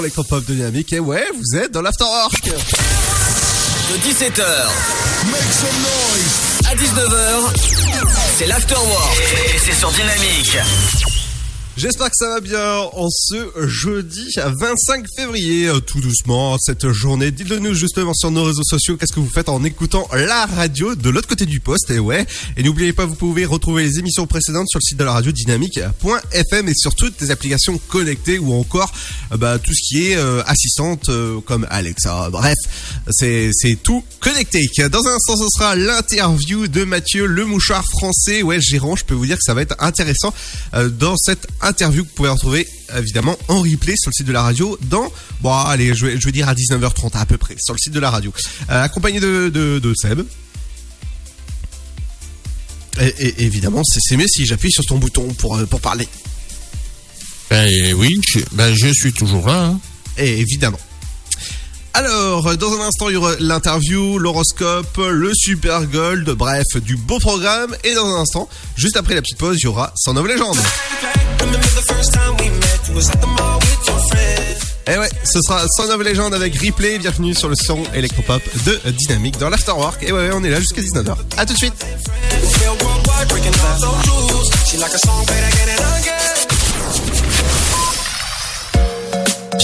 Sur le son électropop de Dynamique. Et ouais, vous êtes dans l'Afterwork. De 17h à 19h, c'est l'Afterwork. Et c'est sur Dynamique. J'espère que ça va bien en ce jeudi 25 février, euh, tout doucement, cette journée. Dites-le nous justement sur nos réseaux sociaux, qu'est-ce que vous faites en écoutant la radio de l'autre côté du poste, et ouais. Et n'oubliez pas, vous pouvez retrouver les émissions précédentes sur le site de la radio dynamique.fm et sur toutes les applications connectées ou encore euh, bah, tout ce qui est euh, assistante euh, comme Alexa. Bref, c'est tout connecté. Dans un instant, ce sera l'interview de Mathieu, le mouchoir français. Ouais, gérant, je peux vous dire que ça va être intéressant euh, dans cette interview que vous pouvez retrouver évidemment en replay sur le site de la radio dans, bon allez, je vais, je vais dire à 19h30 à peu près, sur le site de la radio. Euh, accompagné de, de, de Seb. Et, et- évidemment, c'est c'est mieux si j'appuie sur ton bouton pour, euh, pour parler. Ben oui, je, ben je suis toujours là. hein. Et évidemment. Alors, dans un instant, il y aura l'interview, l'horoscope, le super gold, bref, du beau programme. Et dans un instant, juste après la petite pause, il y aura Son of Legend. Et ouais, ce sera Son of Legend avec replay. Bienvenue sur le son électropop de Dynamique dans l'Afterwork. Et ouais, ouais, on est là jusqu'à 19h. À tout de suite.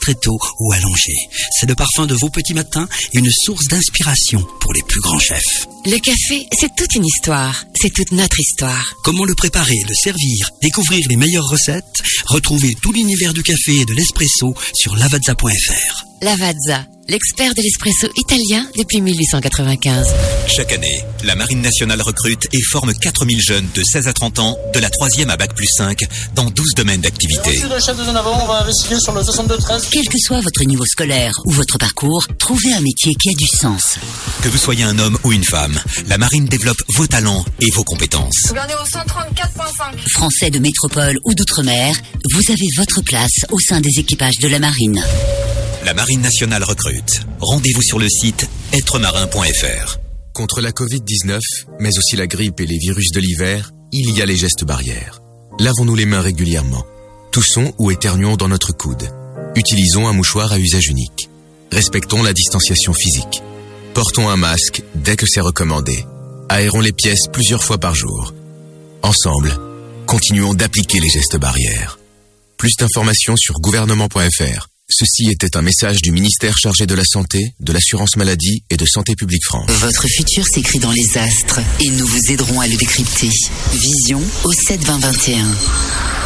ristretto ou allongé. C'est le parfum de vos petits matins et une source d'inspiration pour les plus grands chefs. Le café, c'est toute une histoire. C'est toute notre histoire. Comment le préparer, le servir, découvrir les meilleures recettes Retrouvez tout l'univers du café et de l'espresso sur lavazza.fr. Lavazza, l'expert de l'espresso italien depuis 1895. Chaque année, la Marine nationale recrute et forme 4000 jeunes de 16 à 30 ans, de la 3e à Bac plus 5, dans 12 domaines d'activité. Merci le chef de zone avant, on va investiguer sur le 62-13. Quel que soit votre niveau scolaire ou votre parcours, trouvez un métier qui a du sens. Que vous soyez un homme ou une femme, la Marine développe vos talents et vos compétences. Regardez au 134.5. Français de métropole ou d'outre-mer, vous avez votre place au sein des équipages de la marine. La Marine nationale recrute. Rendez-vous sur le site êtremarin.fr. Contre la Covid-19, mais aussi la grippe et les virus de l'hiver, il y a les gestes barrières. Lavons-nous les mains régulièrement. Toussons ou éternuons dans notre coude. Utilisons un mouchoir à usage unique. Respectons la distanciation physique. Portons un masque dès que c'est recommandé. Aérons les pièces plusieurs fois par jour. Ensemble, continuons d'appliquer les gestes barrières. Plus d'informations sur gouvernement.fr. Ceci était un message du ministère chargé de la Santé, de l'Assurance Maladie et de Santé Publique France. Votre futur s'écrit dans les astres et nous vous aiderons à le décrypter. Vision au 7 20 21.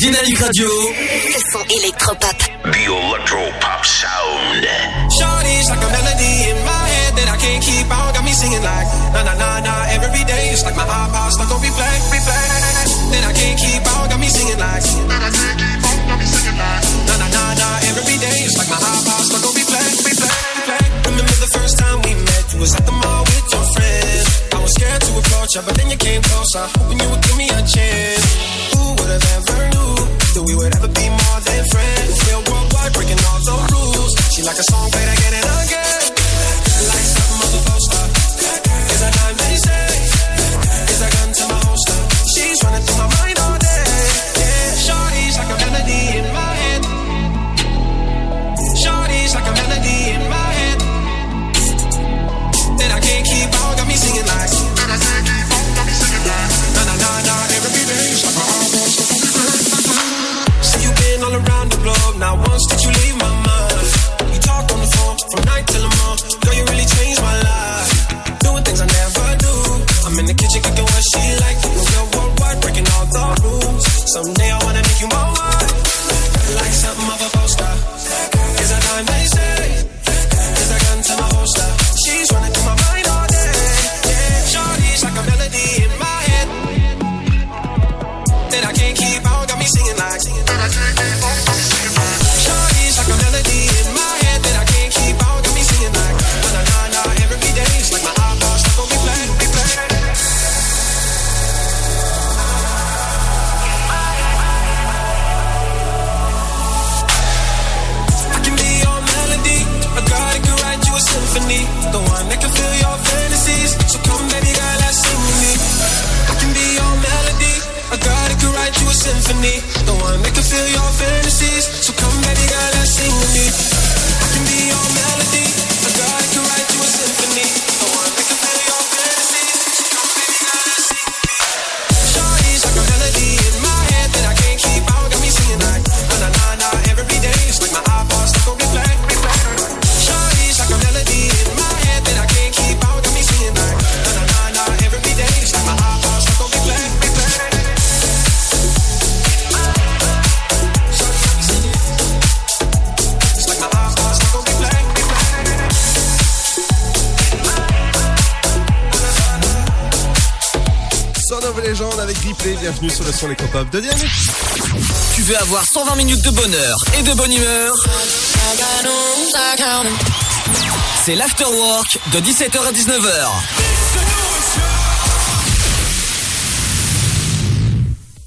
Dynamique Radio. Le son électropop. The Electro Pop Sound. Shawty's like a melody in my head that I can't keep out. Got me singing like na na na na every day. It's like my iPod stuck on replay, replay. Then I can't keep out. Got me singing like na na na na every day. It's like my iPod stuck on replay, replay, replay. Remember the first time we met? You was at the mall with your friends. I was scared to approach you, but then you came closer, hoping you would de bonheur et de bonne humeur C'est l'afterwork de 17h à 19h.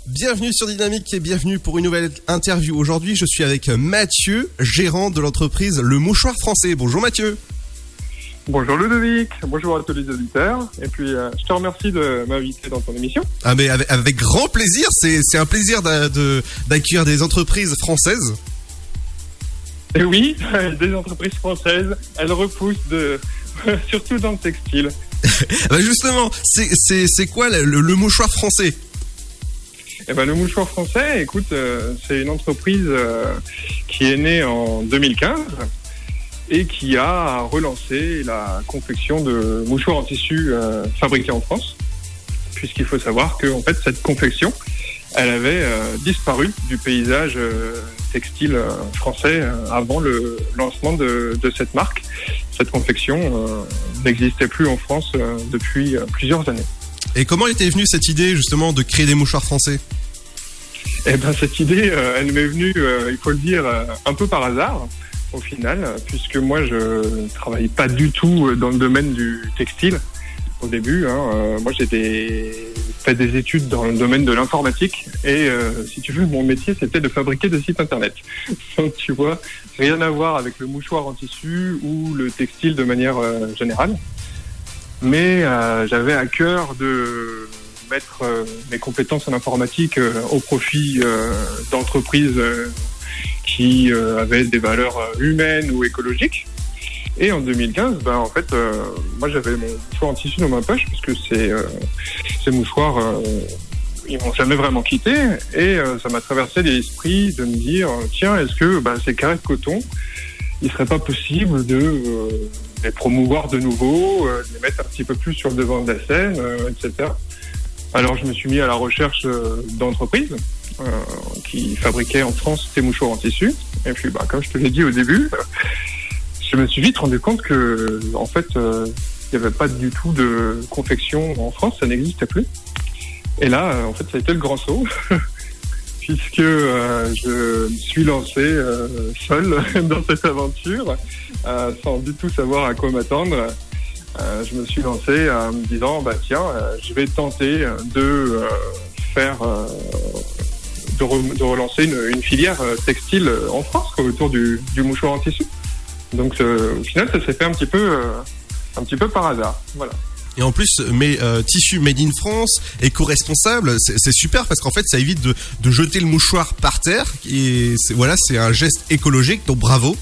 Bienvenue sur Dynamique et bienvenue pour une nouvelle interview. Aujourd'hui, je suis avec Mathieu, gérant de l'entreprise Le Mouchoir Français. Bonjour Mathieu. Bonjour Ludovic, bonjour à tous les auditeurs, et puis euh, je te remercie de m'inviter dans ton émission. Ah mais avec, avec grand plaisir, c'est un plaisir de- d'accueillir des entreprises françaises. Et oui, *laughs* des entreprises françaises, elles repoussent de, *laughs* surtout dans le textile. *laughs* Bah justement, c'est quoi le, mouchoir français? Et ben le mouchoir français, écoute, euh, c'est une entreprise euh, qui est née en 2015 et qui a relancé la confection de mouchoirs en tissu euh, fabriqués en France, puisqu'il faut savoir que en fait cette confection, elle avait euh, disparu du paysage euh, textile français avant le lancement de, de cette marque. Cette confection n'existait plus en France depuis plusieurs années. Et comment était venue cette idée justement de créer des mouchoirs français? Eh ben cette idée, euh, elle m'est venue, euh, il faut le dire, euh, un peu par hasard au final, puisque moi je travaille pas du tout dans le domaine du textile au début. hein. Euh, moi j'ai fait des études dans le domaine de l'informatique et euh, si tu veux, mon métier c'était de fabriquer des sites internet. *laughs* Donc tu vois, rien à voir avec le mouchoir en tissu ou le textile de manière euh, générale. Mais j'avais à cœur de mettre mes compétences en informatique au profit d'entreprises qui euh, avaient des valeurs euh, humaines ou écologiques. Et en 2015, ben, en fait, euh, moi j'avais mon mouchoir en tissu dans ma poche parce que c'est, euh, ces mouchoirs, euh, ils m'ont jamais vraiment quitté. Et ça m'a traversé l'esprit de me dire, tiens, est-ce que ben, ces carrés de coton, il serait pas possible de les promouvoir de nouveau, de les mettre un petit peu plus sur le devant de la scène, etc. Alors je me suis mis à la recherche d'entreprises euh, qui fabriquaient en France ces mouchoirs en tissu. Et puis, bah, comme je te l'ai dit au début, euh, je me suis vite rendu compte que, en fait, euh, il n'y avait pas du tout de confection en France, ça n'existait plus. Et là, en fait, ça a été le grand saut, *laughs* puisque je me suis lancé seul *laughs* dans cette aventure, sans du tout savoir à quoi m'attendre. Je me suis lancé en me disant, bah tiens, je vais tenter de faire, de, re- de relancer une, une filière euh, textile euh, en France quoi, autour du, du mouchoir en tissu. Donc euh, au final, ça s'est fait un petit peu, un petit peu par hasard. Voilà. Et en plus, mes euh, tissus made in France, éco-responsable, c'est super parce qu'en fait, ça évite de, de jeter le mouchoir par terre. Et voilà, c'est un geste écologique, donc bravo.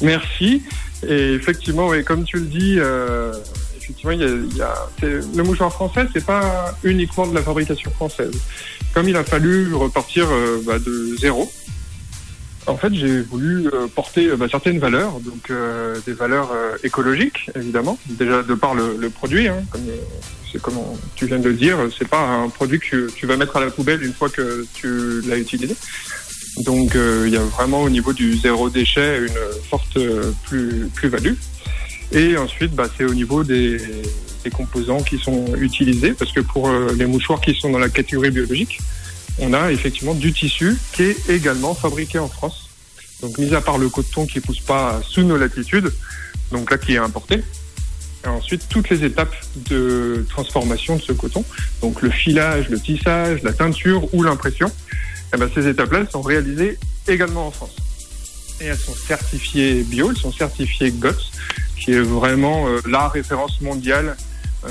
Merci. Et effectivement, oui, comme tu le dis, euh, effectivement, il y a, il y a- c'est- le mouchoir français, c'est pas uniquement de la fabrication française. Comme il a fallu repartir euh, bah, de zéro, en fait, j'ai voulu euh, porter euh, bah, certaines valeurs, donc euh, des valeurs écologiques, évidemment, déjà de par le, le produit, hein, comme c'est comme tu viens de le dire, c'est pas un produit que tu vas mettre à la poubelle une fois que tu l'as utilisé. Donc il y a vraiment au niveau du zéro déchet une forte euh, plus plus-value. Et ensuite, bah, c'est au niveau des, des composants qui sont utilisés, parce que pour euh, les mouchoirs qui sont dans la catégorie biologique, on a effectivement du tissu qui est également fabriqué en France. Donc mis à part le coton qui pousse pas sous nos latitudes, donc là qui est importé, et ensuite toutes les étapes de transformation de ce coton, donc le filage, le tissage, la teinture ou l'impression, eh ben, ces étapes-là sont réalisées également en France. Et elles sont certifiées bio, elles sont certifiées GOTS, qui est vraiment euh, la référence mondiale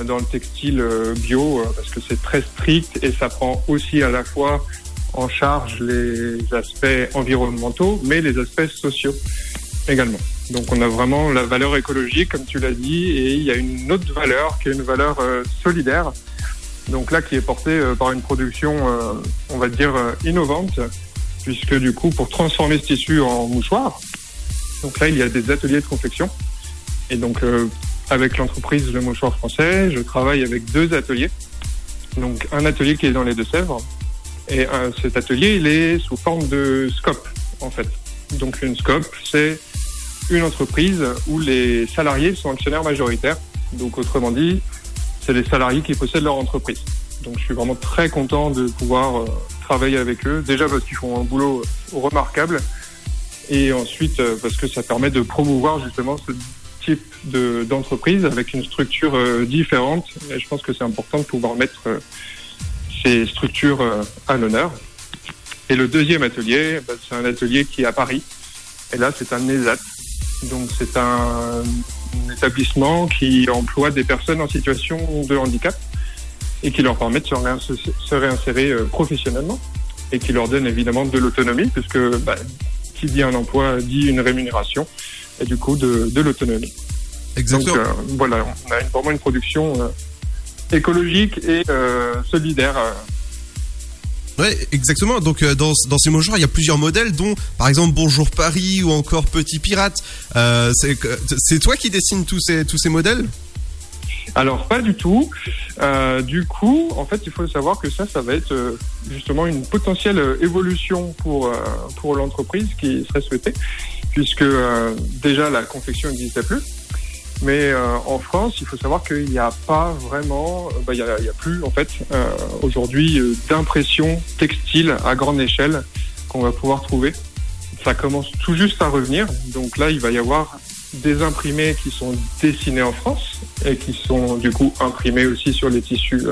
dans le textile euh, bio, euh, parce que c'est très strict et ça prend aussi à la fois en charge les aspects environnementaux, mais les aspects sociaux également. Donc on a vraiment la valeur écologique, comme tu l'as dit, et il y a une autre valeur qui est une valeur euh, solidaire. Donc là, qui est portée euh, par une production, euh, on va dire, euh, innovante, puisque du coup, pour transformer ce tissu en mouchoir, donc là, il y a des ateliers de confection. Et donc, euh, avec l'entreprise Le Mouchoir Français, je travaille avec deux ateliers. Donc, un atelier qui est dans les Deux-Sèvres. Et euh, cet atelier, il est sous forme de scope, en fait. Donc, une scope, c'est une entreprise où les salariés sont actionnaires majoritaires. Donc, autrement dit, c'est les salariés qui possèdent leur entreprise. Donc, je suis vraiment très content de pouvoir euh, travailler avec eux. Déjà parce qu'ils font un boulot euh, remarquable. Et ensuite, parce que ça permet de promouvoir justement ce type de- d'entreprise avec une structure euh, différente. Et je pense que c'est important de pouvoir mettre euh, ces structures euh, à l'honneur. Et le deuxième atelier, bah, c'est un atelier qui est à Paris. Et là, c'est un ESAT. Donc, c'est un, établissement qui emploie des personnes en situation de handicap et qui leur permet de se, réinsérer, professionnellement et qui leur donne évidemment de l'autonomie puisque bah, qui dit un emploi dit une rémunération et du coup de, de l'autonomie. Exactement. Donc euh, voilà, on a vraiment une production euh, écologique et euh, solidaire. Ouais, exactement. Donc euh, dans, dans ces mouchoirs, il y a plusieurs modèles, dont par exemple Bonjour Paris ou encore Petit Pirate. Euh, c'est toi qui dessines tous ces tous ces modèles? Alors pas du tout. Euh, du coup, en fait, il faut savoir que ça, ça va être justement une potentielle évolution pour pour l'entreprise qui serait souhaitée, puisque euh, déjà la confection n'existait plus. Mais euh, en France, il faut savoir qu'il n'y a pas vraiment, euh, bah, il y a, a plus en fait euh, aujourd'hui euh, d'impression textile à grande échelle qu'on va pouvoir trouver. Ça commence tout juste à revenir, donc là il va y avoir des imprimés qui sont dessinés en France et qui sont du coup imprimés aussi sur les tissus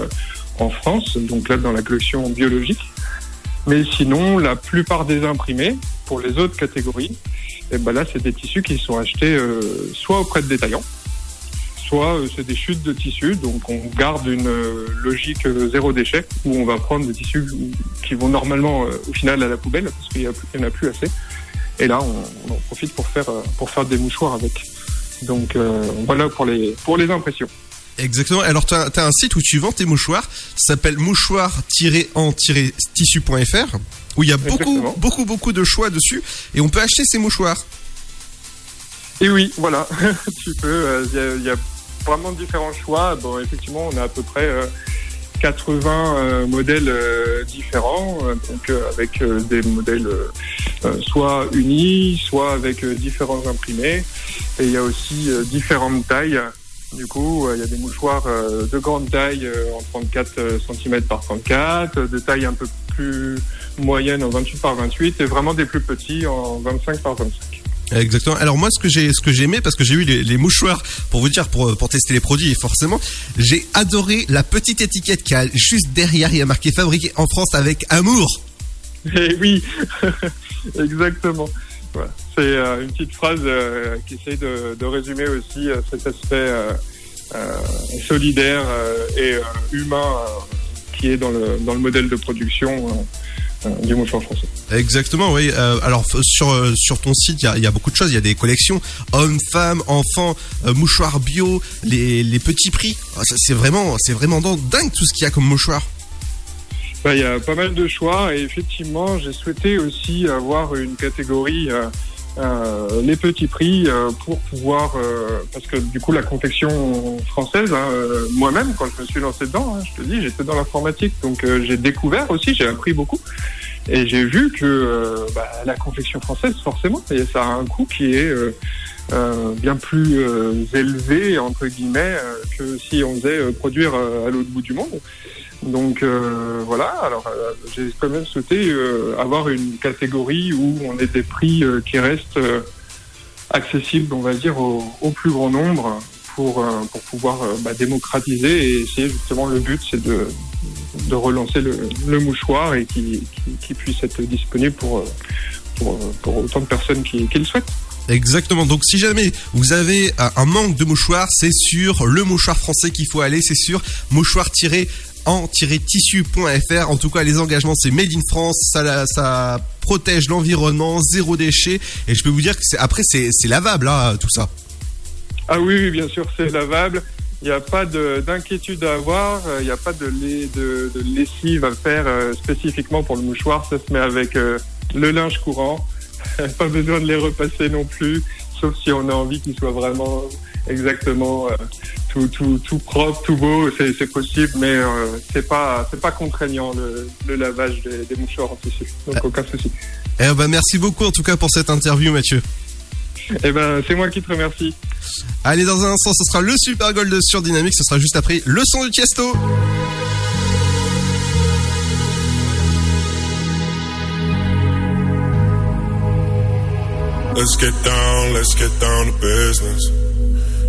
en France, donc là dans la collection biologique. Mais sinon, la plupart des imprimés, pour les autres catégories, et ben là c'est des tissus qui sont achetés euh, soit auprès de détaillants, soit euh, c'est des chutes de tissus, donc on garde une euh, logique euh, zéro déchet, où on va prendre des tissus qui vont normalement euh, au final à la poubelle, parce qu'il n'y en a plus assez. Et là, on, en profite pour faire, pour faire des mouchoirs avec. Donc voilà pour les, pour les impressions. Exactement. Alors, tu as, un site où tu vends tes mouchoirs. Ça s'appelle mouchoir-en-tissu.fr où il y a beaucoup, beaucoup, beaucoup de choix dessus et on peut acheter ces mouchoirs. Et oui, voilà, *laughs* tu peux. euh, Il y, a- il y a vraiment différents choix. Bon, effectivement, on a à peu près euh, 80 euh, modèles euh, différents, euh, donc avec des modèles soit unis, soit avec différents imprimés. Et il y a aussi différentes tailles. Du coup, euh, il y a des mouchoirs euh, de grande taille euh, en 34 cm par 34, euh, de taille un peu plus moyenne en 28 par 28 et vraiment des plus petits en 25 par 25. Exactement. Alors moi, ce que j'ai, ce que j'ai aimé, parce que j'ai eu les, les mouchoirs pour vous dire, pour, pour tester les produits, et forcément, j'ai adoré la petite étiquette qui a juste derrière, il y a marqué fabriqué en France avec amour. Eh oui, *laughs* exactement. Voilà. C'est euh, une petite phrase euh, qui essaye de, de résumer aussi euh, cet aspect solidaire et humain qui est dans le, dans le modèle de production du mouchoir français. Exactement, oui. Euh, alors sur sur ton site, il y a, il y a beaucoup de choses. Il y a des collections hommes, femmes, enfants, euh, mouchoirs bio, les, les petits prix. Ah, C'est vraiment c'est vraiment dingue tout ce qu'il y a comme mouchoir. Il y a pas mal de choix et effectivement, j'ai souhaité aussi avoir une catégorie euh, euh, les petits prix euh, pour pouvoir euh, parce que du coup la confection française, hein, euh, moi-même quand je me suis lancé dedans, hein, je te dis, j'étais dans l'informatique, donc euh, j'ai découvert aussi, j'ai appris beaucoup et j'ai vu que bah, la confection française forcément, ça a un coût qui est bien plus élevé entre guillemets que si on faisait produire à l'autre bout du monde. Donc euh, voilà, alors euh, j'ai quand même souhaité euh, avoir une catégorie où on ait des prix euh, qui restent accessibles, on va dire, au, plus grand nombre pour, pour pouvoir bah, démocratiser et essayer justement le but c'est de, de relancer le, mouchoir et qui, qui, qui puisse être disponible pour, pour, autant de personnes qui, le souhaitent. Exactement. Donc si jamais vous avez un manque de mouchoirs, c'est sur le mouchoir français qu'il faut aller. C'est sur mouchoir en-tissu.fr. En tout cas, les engagements, c'est Made in France, ça, protège l'environnement, zéro déchet. Et je peux vous dire que c'est, après, c'est, lavable, hein, tout ça. Ah oui, bien sûr, c'est lavable. Il n'y a pas de- d'inquiétude à avoir. euh, Il n'y a pas de lessive à faire euh, spécifiquement pour le mouchoir. Ça se met avec euh, le linge courant. *laughs* pas besoin de les repasser non plus, sauf si on a envie qu'ils soient vraiment exactement euh, tout, tout, tout propre, tout beau. C'est c'est possible, mais euh, c'est pas c'est pas contraignant le, le lavage des, des mouchoirs en tissu. Donc aucun souci. Eh ben, merci beaucoup, en tout cas, pour cette interview, Mathieu. Eh ben, c'est moi qui te remercie. Allez, dans un instant, ce sera le Super Gold sur Dynamique. Ce sera juste après le son du Tiesto. Let's get down, let's get down to business.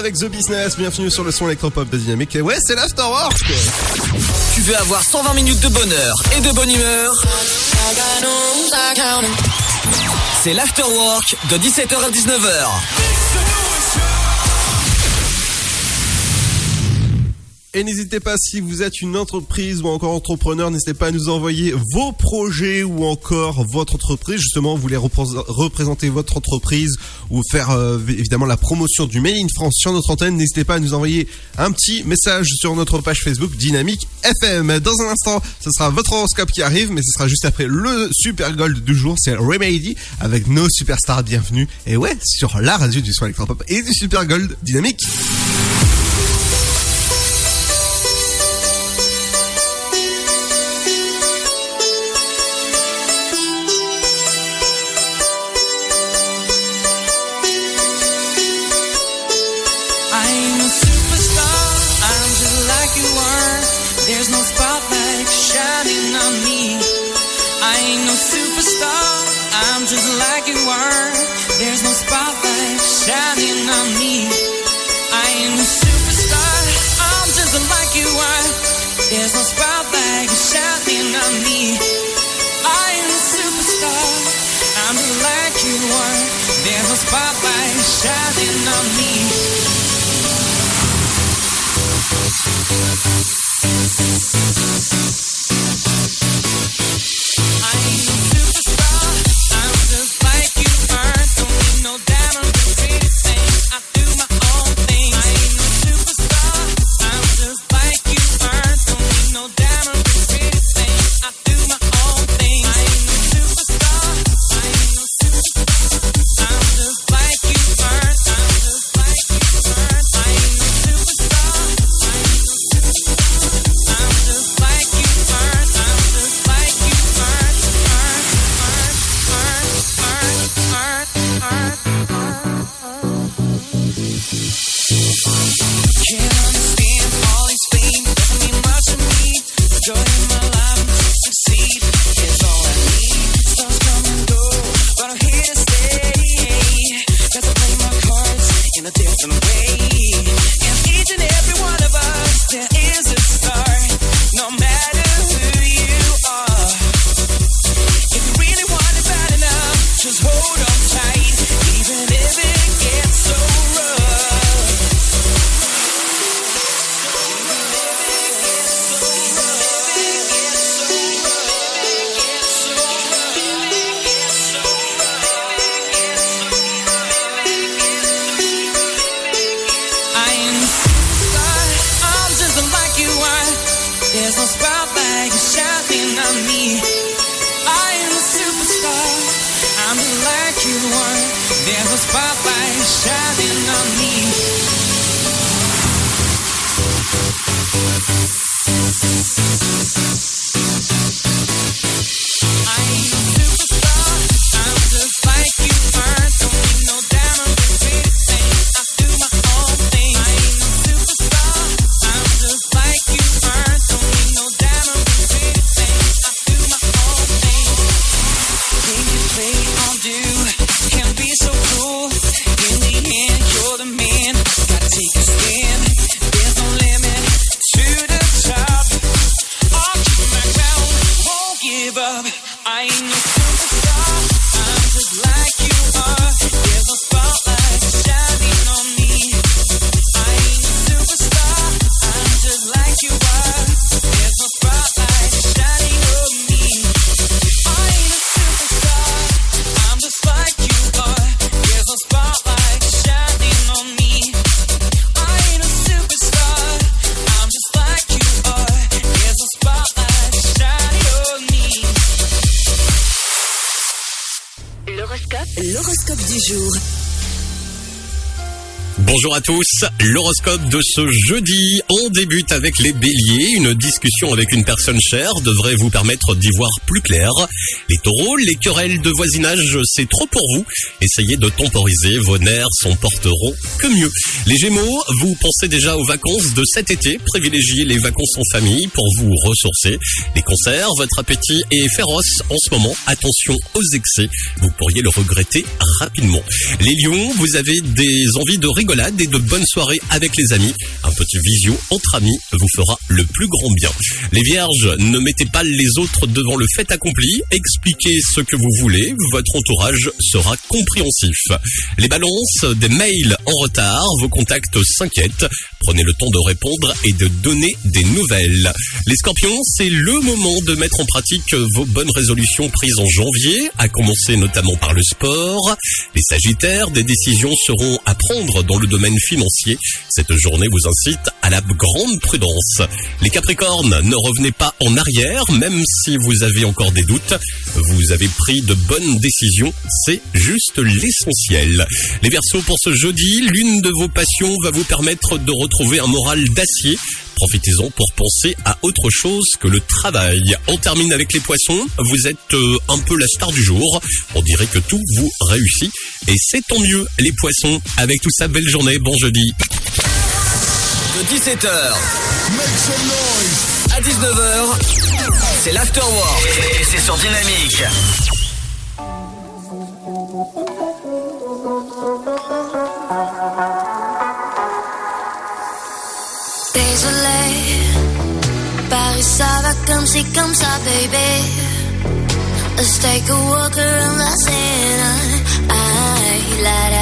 Avec The Business? Bienvenue sur le son électropop de Dynamique. Et ouais, c'est l'Afterwork. Tu veux avoir 120 minutes de bonheur et de bonne humeur? C'est l'Afterwork de 17h à 19h. Et n'hésitez pas, si vous êtes une entreprise ou encore entrepreneur, n'hésitez pas à nous envoyer vos projets ou encore votre entreprise. Justement, vous voulez représ- représenter votre entreprise ou faire euh, évidemment la promotion du Made in France sur notre antenne. N'hésitez pas à nous envoyer un petit message sur notre page Facebook Dynamique FM. Dans un instant, ce sera votre horoscope qui arrive, mais ce sera juste après le Super Gold du jour. C'est Remedy avec nos superstars bienvenue. Et ouais, sur la radio du son électropop et du Super Gold Dynamique. There's no spotlight shining on me. I am a superstar, I'm like you are. There's no spotlight shining on me. L'horoscope de ce jeudi. On débute avec les béliers. Une discussion avec une personne chère devrait vous permettre d'y voir plus clair. Les taureaux, les querelles de voisinage, c'est trop pour vous. Essayez de temporiser, vos nerfs s'en porteront que mieux. Les gémeaux, vous pensez déjà aux vacances de cet été. Privilégiez les vacances en famille pour vous ressourcer. Les cancers, votre appétit est féroce en ce moment. Attention aux excès, vous pourriez le regretter rapidement. Les lions, vous avez des envies de rigolade et de bonnes soirées avec les amis. Un petit visio entre amis vous fera le plus grand bien. Les vierges, ne mettez pas les autres devant le fait accompli. Expliquez ce que vous voulez. Votre entourage sera compréhensif. Les balances, des mails en retard. Vos contacts s'inquiètent. Prenez le temps de répondre et de donner des nouvelles. Les scorpions, c'est le moment de mettre en pratique vos bonnes résolutions prises en janvier, à commencer notamment par le sport. Les sagittaires, des décisions seront à prendre dans le domaine. Cette journée vous incite à la grande prudence. Les capricornes, ne revenez pas en arrière, même si vous avez encore des doutes. Vous avez pris de bonnes décisions, c'est juste l'essentiel. Les versos, pour ce jeudi, l'une de vos passions va vous permettre de retrouver un moral d'acier. Profitez-en pour penser à autre chose que le travail. On termine avec les poissons. Vous êtes euh, un peu la star du jour. On dirait que tout vous réussit. Et c'est tant mieux, les poissons. Avec tout ça, belle journée. Bon jeudi. De 17h à 19h, c'est l'afterwork et c'est sur Dynamique. C'est comme ça, baby. Let's take a walk around la Seine. Ay, la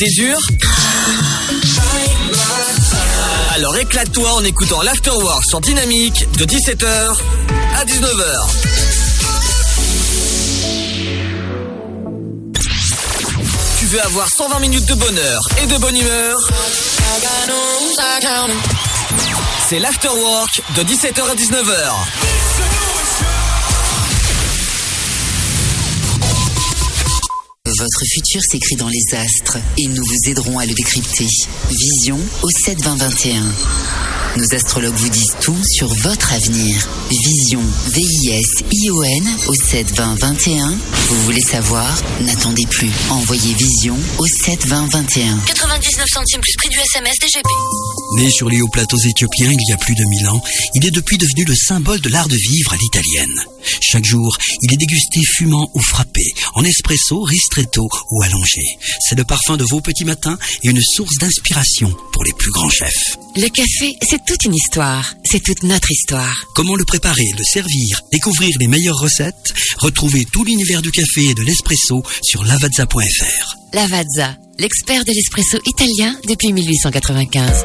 été dure Alors éclate-toi en écoutant l'Afterwork sur Dynamique de 17h à 19h. Tu veux avoir 120 minutes de bonheur et de bonne humeur C'est l'Afterwork de 17h à 19h. Votre futur s'écrit dans les astres et nous vous aiderons à le décrypter. Vision au 72021. Nos astrologues vous disent tout sur votre avenir. Vision, V-I-S-I-O-N au 72021. Vous voulez savoir? N'attendez plus. Envoyez Vision au 72021. 99 centimes plus prix du SMS DGP. Né sur les hauts plateaux éthiopiens il y a plus de mille ans, il est depuis devenu le symbole de l'art de vivre à l'italienne. Chaque jour, il est dégusté fumant ou frappé, en espresso, ristretto ou allongé. C'est le parfum de vos petits matins et une source d'inspiration pour les plus grands chefs. Le café, c'est toute une histoire. C'est toute notre histoire. Comment le préparer, le servir, découvrir les meilleures recettes? Retrouvez tout l'univers du café et de l'espresso sur lavazza.fr. Lavazza, l'expert de l'espresso italien depuis 1895.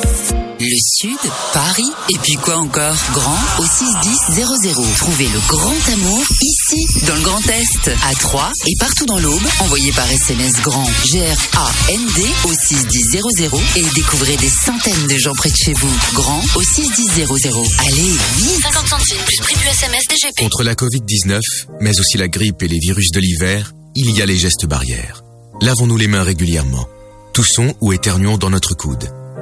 Le Sud, Paris, et puis quoi encore? Grand au 61000. Trouvez le grand amour ici, dans le Grand Est, à Troyes et partout dans l'Aube. Envoyez par SMS grand G-R-A-N-D au 61000 et découvrez des centaines de gens près de chez vous. Grand au 61000. Allez, vite 50 centimes plus prix du SMS DGP. Contre la Covid-19, mais aussi la grippe et les virus de l'hiver, il y a les gestes barrières. Lavons-nous les mains régulièrement. Toussons ou éternuons dans notre coude.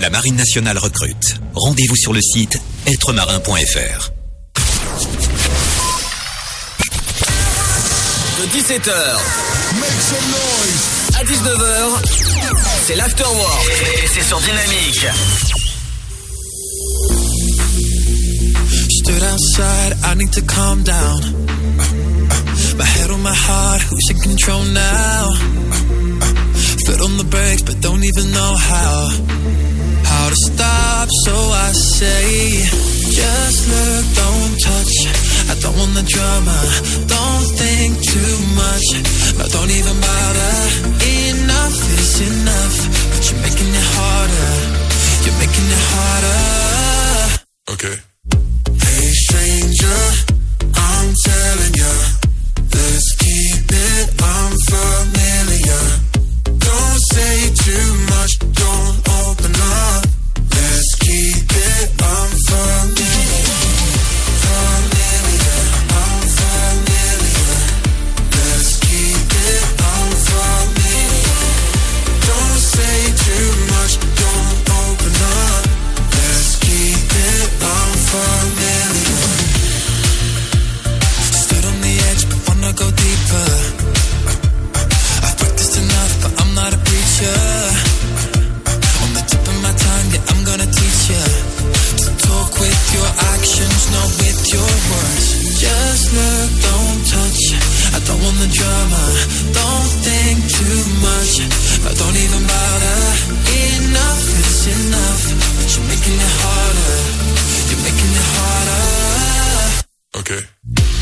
La Marine nationale recrute. Rendez-vous sur le site êtremarin.fr. De 17h à 19h, c'est l'Afterwork et c'est sur Dynamique. Stood outside, I need to calm down. My head on my heart, who's in control now? Foot on the brakes, but don't even know how. How to stop, so I say, just look, don't touch. I don't want the drama, don't think too much. No, don't even bother. Enough is enough, but you're making it harder. You're making it harder. Okay. Hey, stranger, I'm telling ya, let's keep it unfamiliar say too much, don't open up. Let's keep it unfurled. the drama. Don't think too much. I don't even bother. Enough is enough. But you're making it harder. You're making it harder. Okay.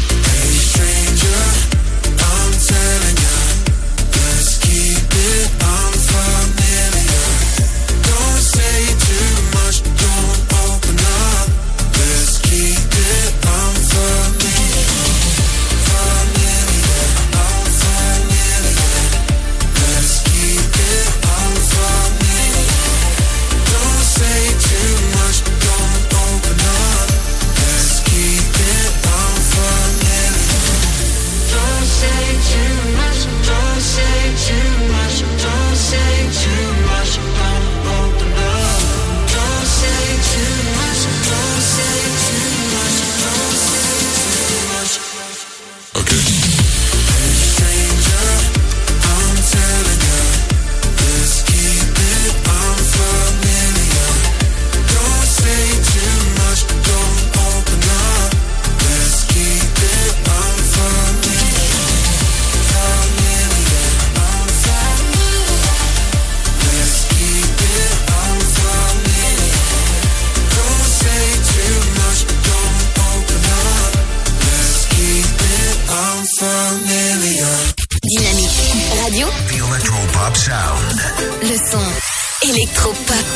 Électropop.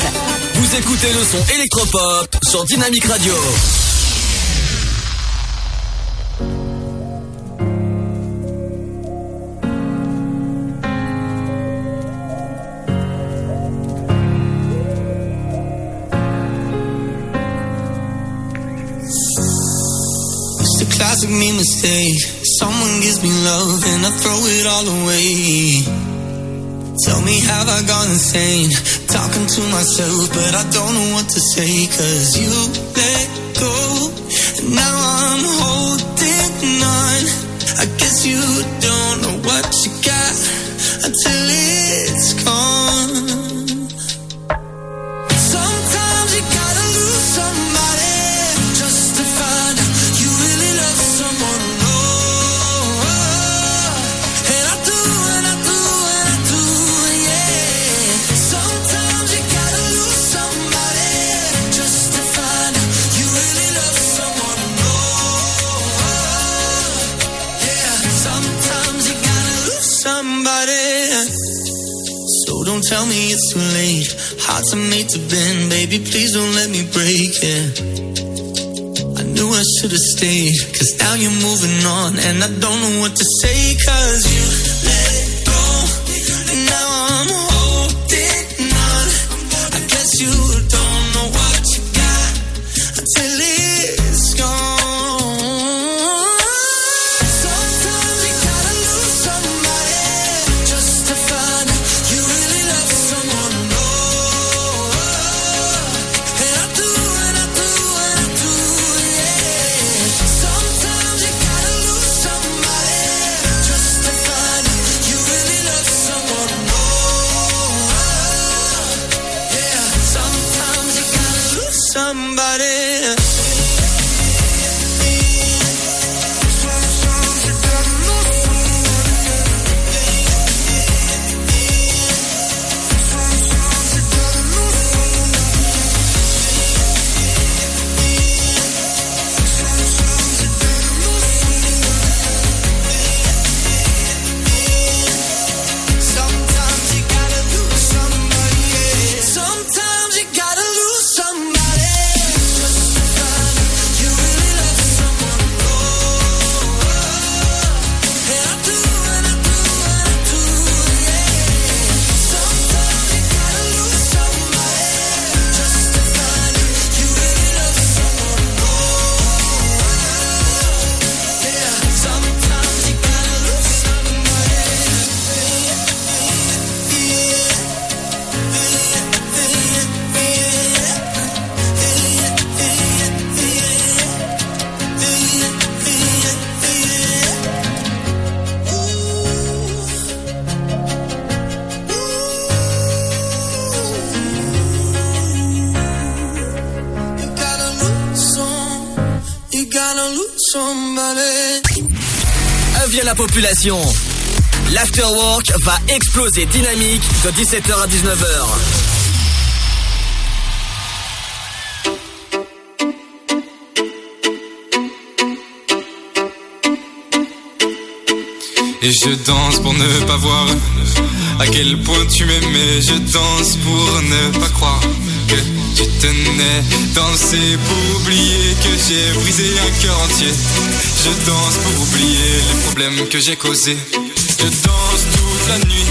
Vous écoutez le son électropop sur Dynamic Radio. It's a classic me mistake. Someone gives me love and I throw it all away. Tell me, have I gone insane? Talking to myself, but I don't know what to say. Cause you let go, and now I'm holding on. I guess you don't know what you got until it's gone. Too late. Hearts are made to bend, baby. Please don't let me break it. I knew I should have stayed, cause now you're moving on, and I don't know what to say, cause you L'afterwork va exploser dynamique de 17h à 19h. Et je danse pour ne pas voir à quel point tu m'aimais. Je danse pour ne pas croire tu tenais. Danser pour oublier que j'ai brisé un cœur entier. Je danse pour oublier les problèmes que j'ai causés. Je danse toute la nuit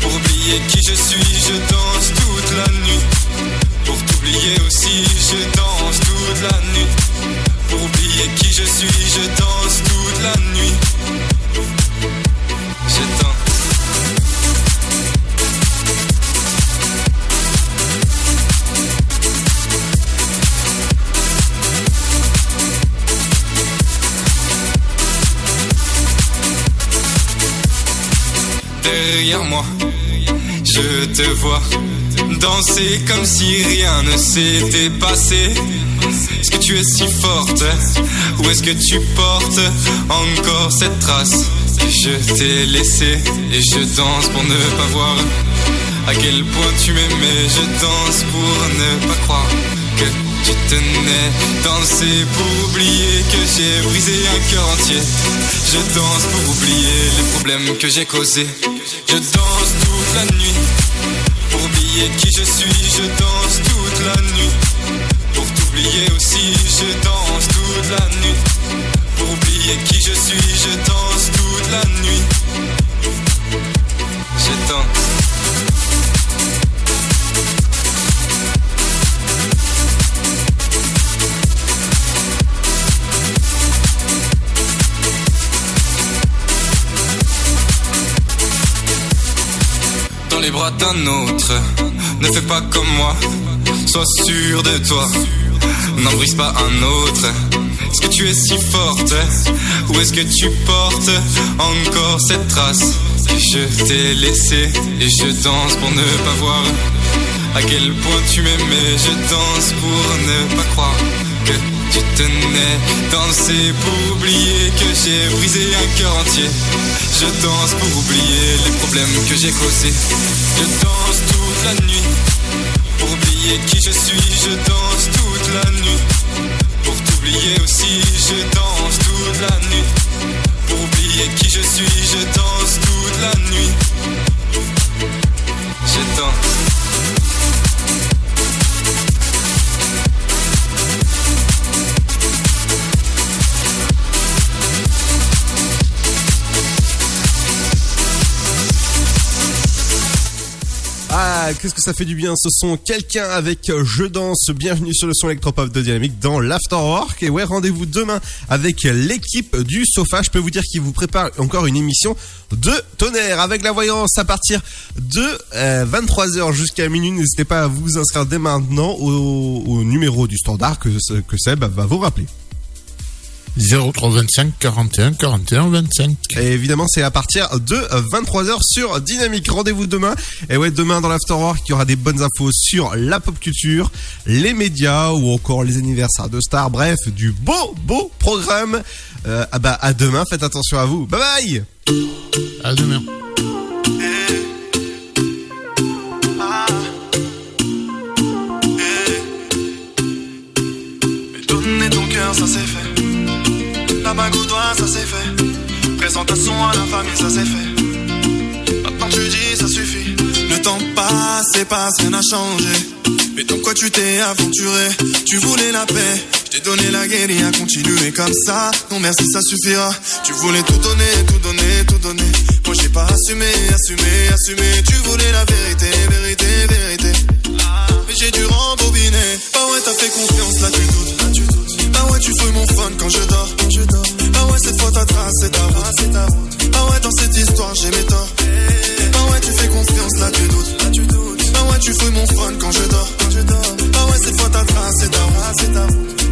pour oublier qui je suis. Je danse toute la nuit pour t'oublier aussi. Je danse toute la nuit pour oublier qui je suis. Je danse toute la nuit. Je danse. Derrière moi, je te vois danser comme si rien ne s'était passé. Est-ce que tu es si forte ou est-ce que tu portes encore cette trace? Que je t'ai laissée et je danse pour ne pas voir à quel point tu m'aimais. Je danse pour ne pas croire tu tenais. Danser pour oublier que j'ai brisé un cœur entier. Je danse pour oublier les problèmes que j'ai causés. Je danse toute la nuit oublier qui je suis, je danse toute la nuit. Pour t'oublier aussi, je danse toute la nuit. Pour oublier qui je suis, je danse toute la nuit. Je danse. Les bras d'un autre. Ne fais pas comme moi, sois sûr de toi. N'en brise pas un autre. Est-ce que tu es si forte? Ou est-ce que tu portes encore cette trace? Que je t'ai laissée Et je danse pour ne pas voir à quel point tu m'aimais. Je danse pour ne pas croire que tu tenais. Danser pour oublier que j'ai brisé un cœur entier. Je danse pour oublier les problèmes que j'ai causés. Je danse toute la nuit pour oublier qui je suis. Je danse toute la nuit pour t'oublier aussi. Je danse toute la nuit pour oublier qui je suis. Je danse toute la nuit. Je danse. Qu'est-ce que ça fait du bien ce son Quelqu'un avec euh, Je danse. Bienvenue sur le son électropop de Dynamique dans l'Afterwork. Et ouais, rendez-vous demain avec l'équipe du Sofa. Je peux vous dire qu'ils vous préparent encore une émission de tonnerre avec la voyance à partir de 23h jusqu'à minuit. N'hésitez pas à vous inscrire dès maintenant au, au numéro du standard que, que Seb va vous rappeler. 0325 41 41 25. Et évidemment, c'est à partir de 23h sur Dynamique. Rendez-vous demain. Et ouais, demain dans l'Afterwork, il y aura des bonnes infos sur la pop culture, les médias ou encore les anniversaires de stars. Bref, du beau, beau programme. Euh, ah bah, à demain. Faites attention à vous. Bye bye! À demain. Donner ton cœur, ça c'est au doigt, ça c'est fait. Présentation à la famille, ça c'est fait. Maintenant tu dis, ça suffit. Le temps passe et passe, rien n'a changé. Mais dans quoi tu t'es aventuré? Tu voulais la paix, je t'ai donné la à continuer comme ça. Non merci, ça suffira. Tu voulais tout donner, tout donner, tout donner. Moi j'ai pas assumé, assumé, assumé. Tu voulais la vérité, vérité, vérité. Mais j'ai dû rembobiner. Bah ouais, t'as fait confiance, là tu doutes. Ah ouais, tu fouilles mon fun quand je dors. Je dors. Ah ouais, cette fois ta trace, c'est ta route. c'est ta. Ah ouais, dans cette histoire, j'ai mes torts. Hey. Ah ouais, tu fais confiance, là tu doutes. Là, tu doutes. Ah ouais, tu fouilles mon fun quand je dors. Quand dors. Ah ouais, cette fois ta trace, c'est ta route. c'est ta.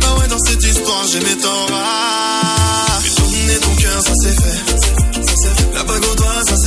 Ah ouais, dans cette histoire, j'ai mes torts. Ah. Tourner ton cœur, ça c'est fait. Fait. La bague au doigt, ça c'est fait.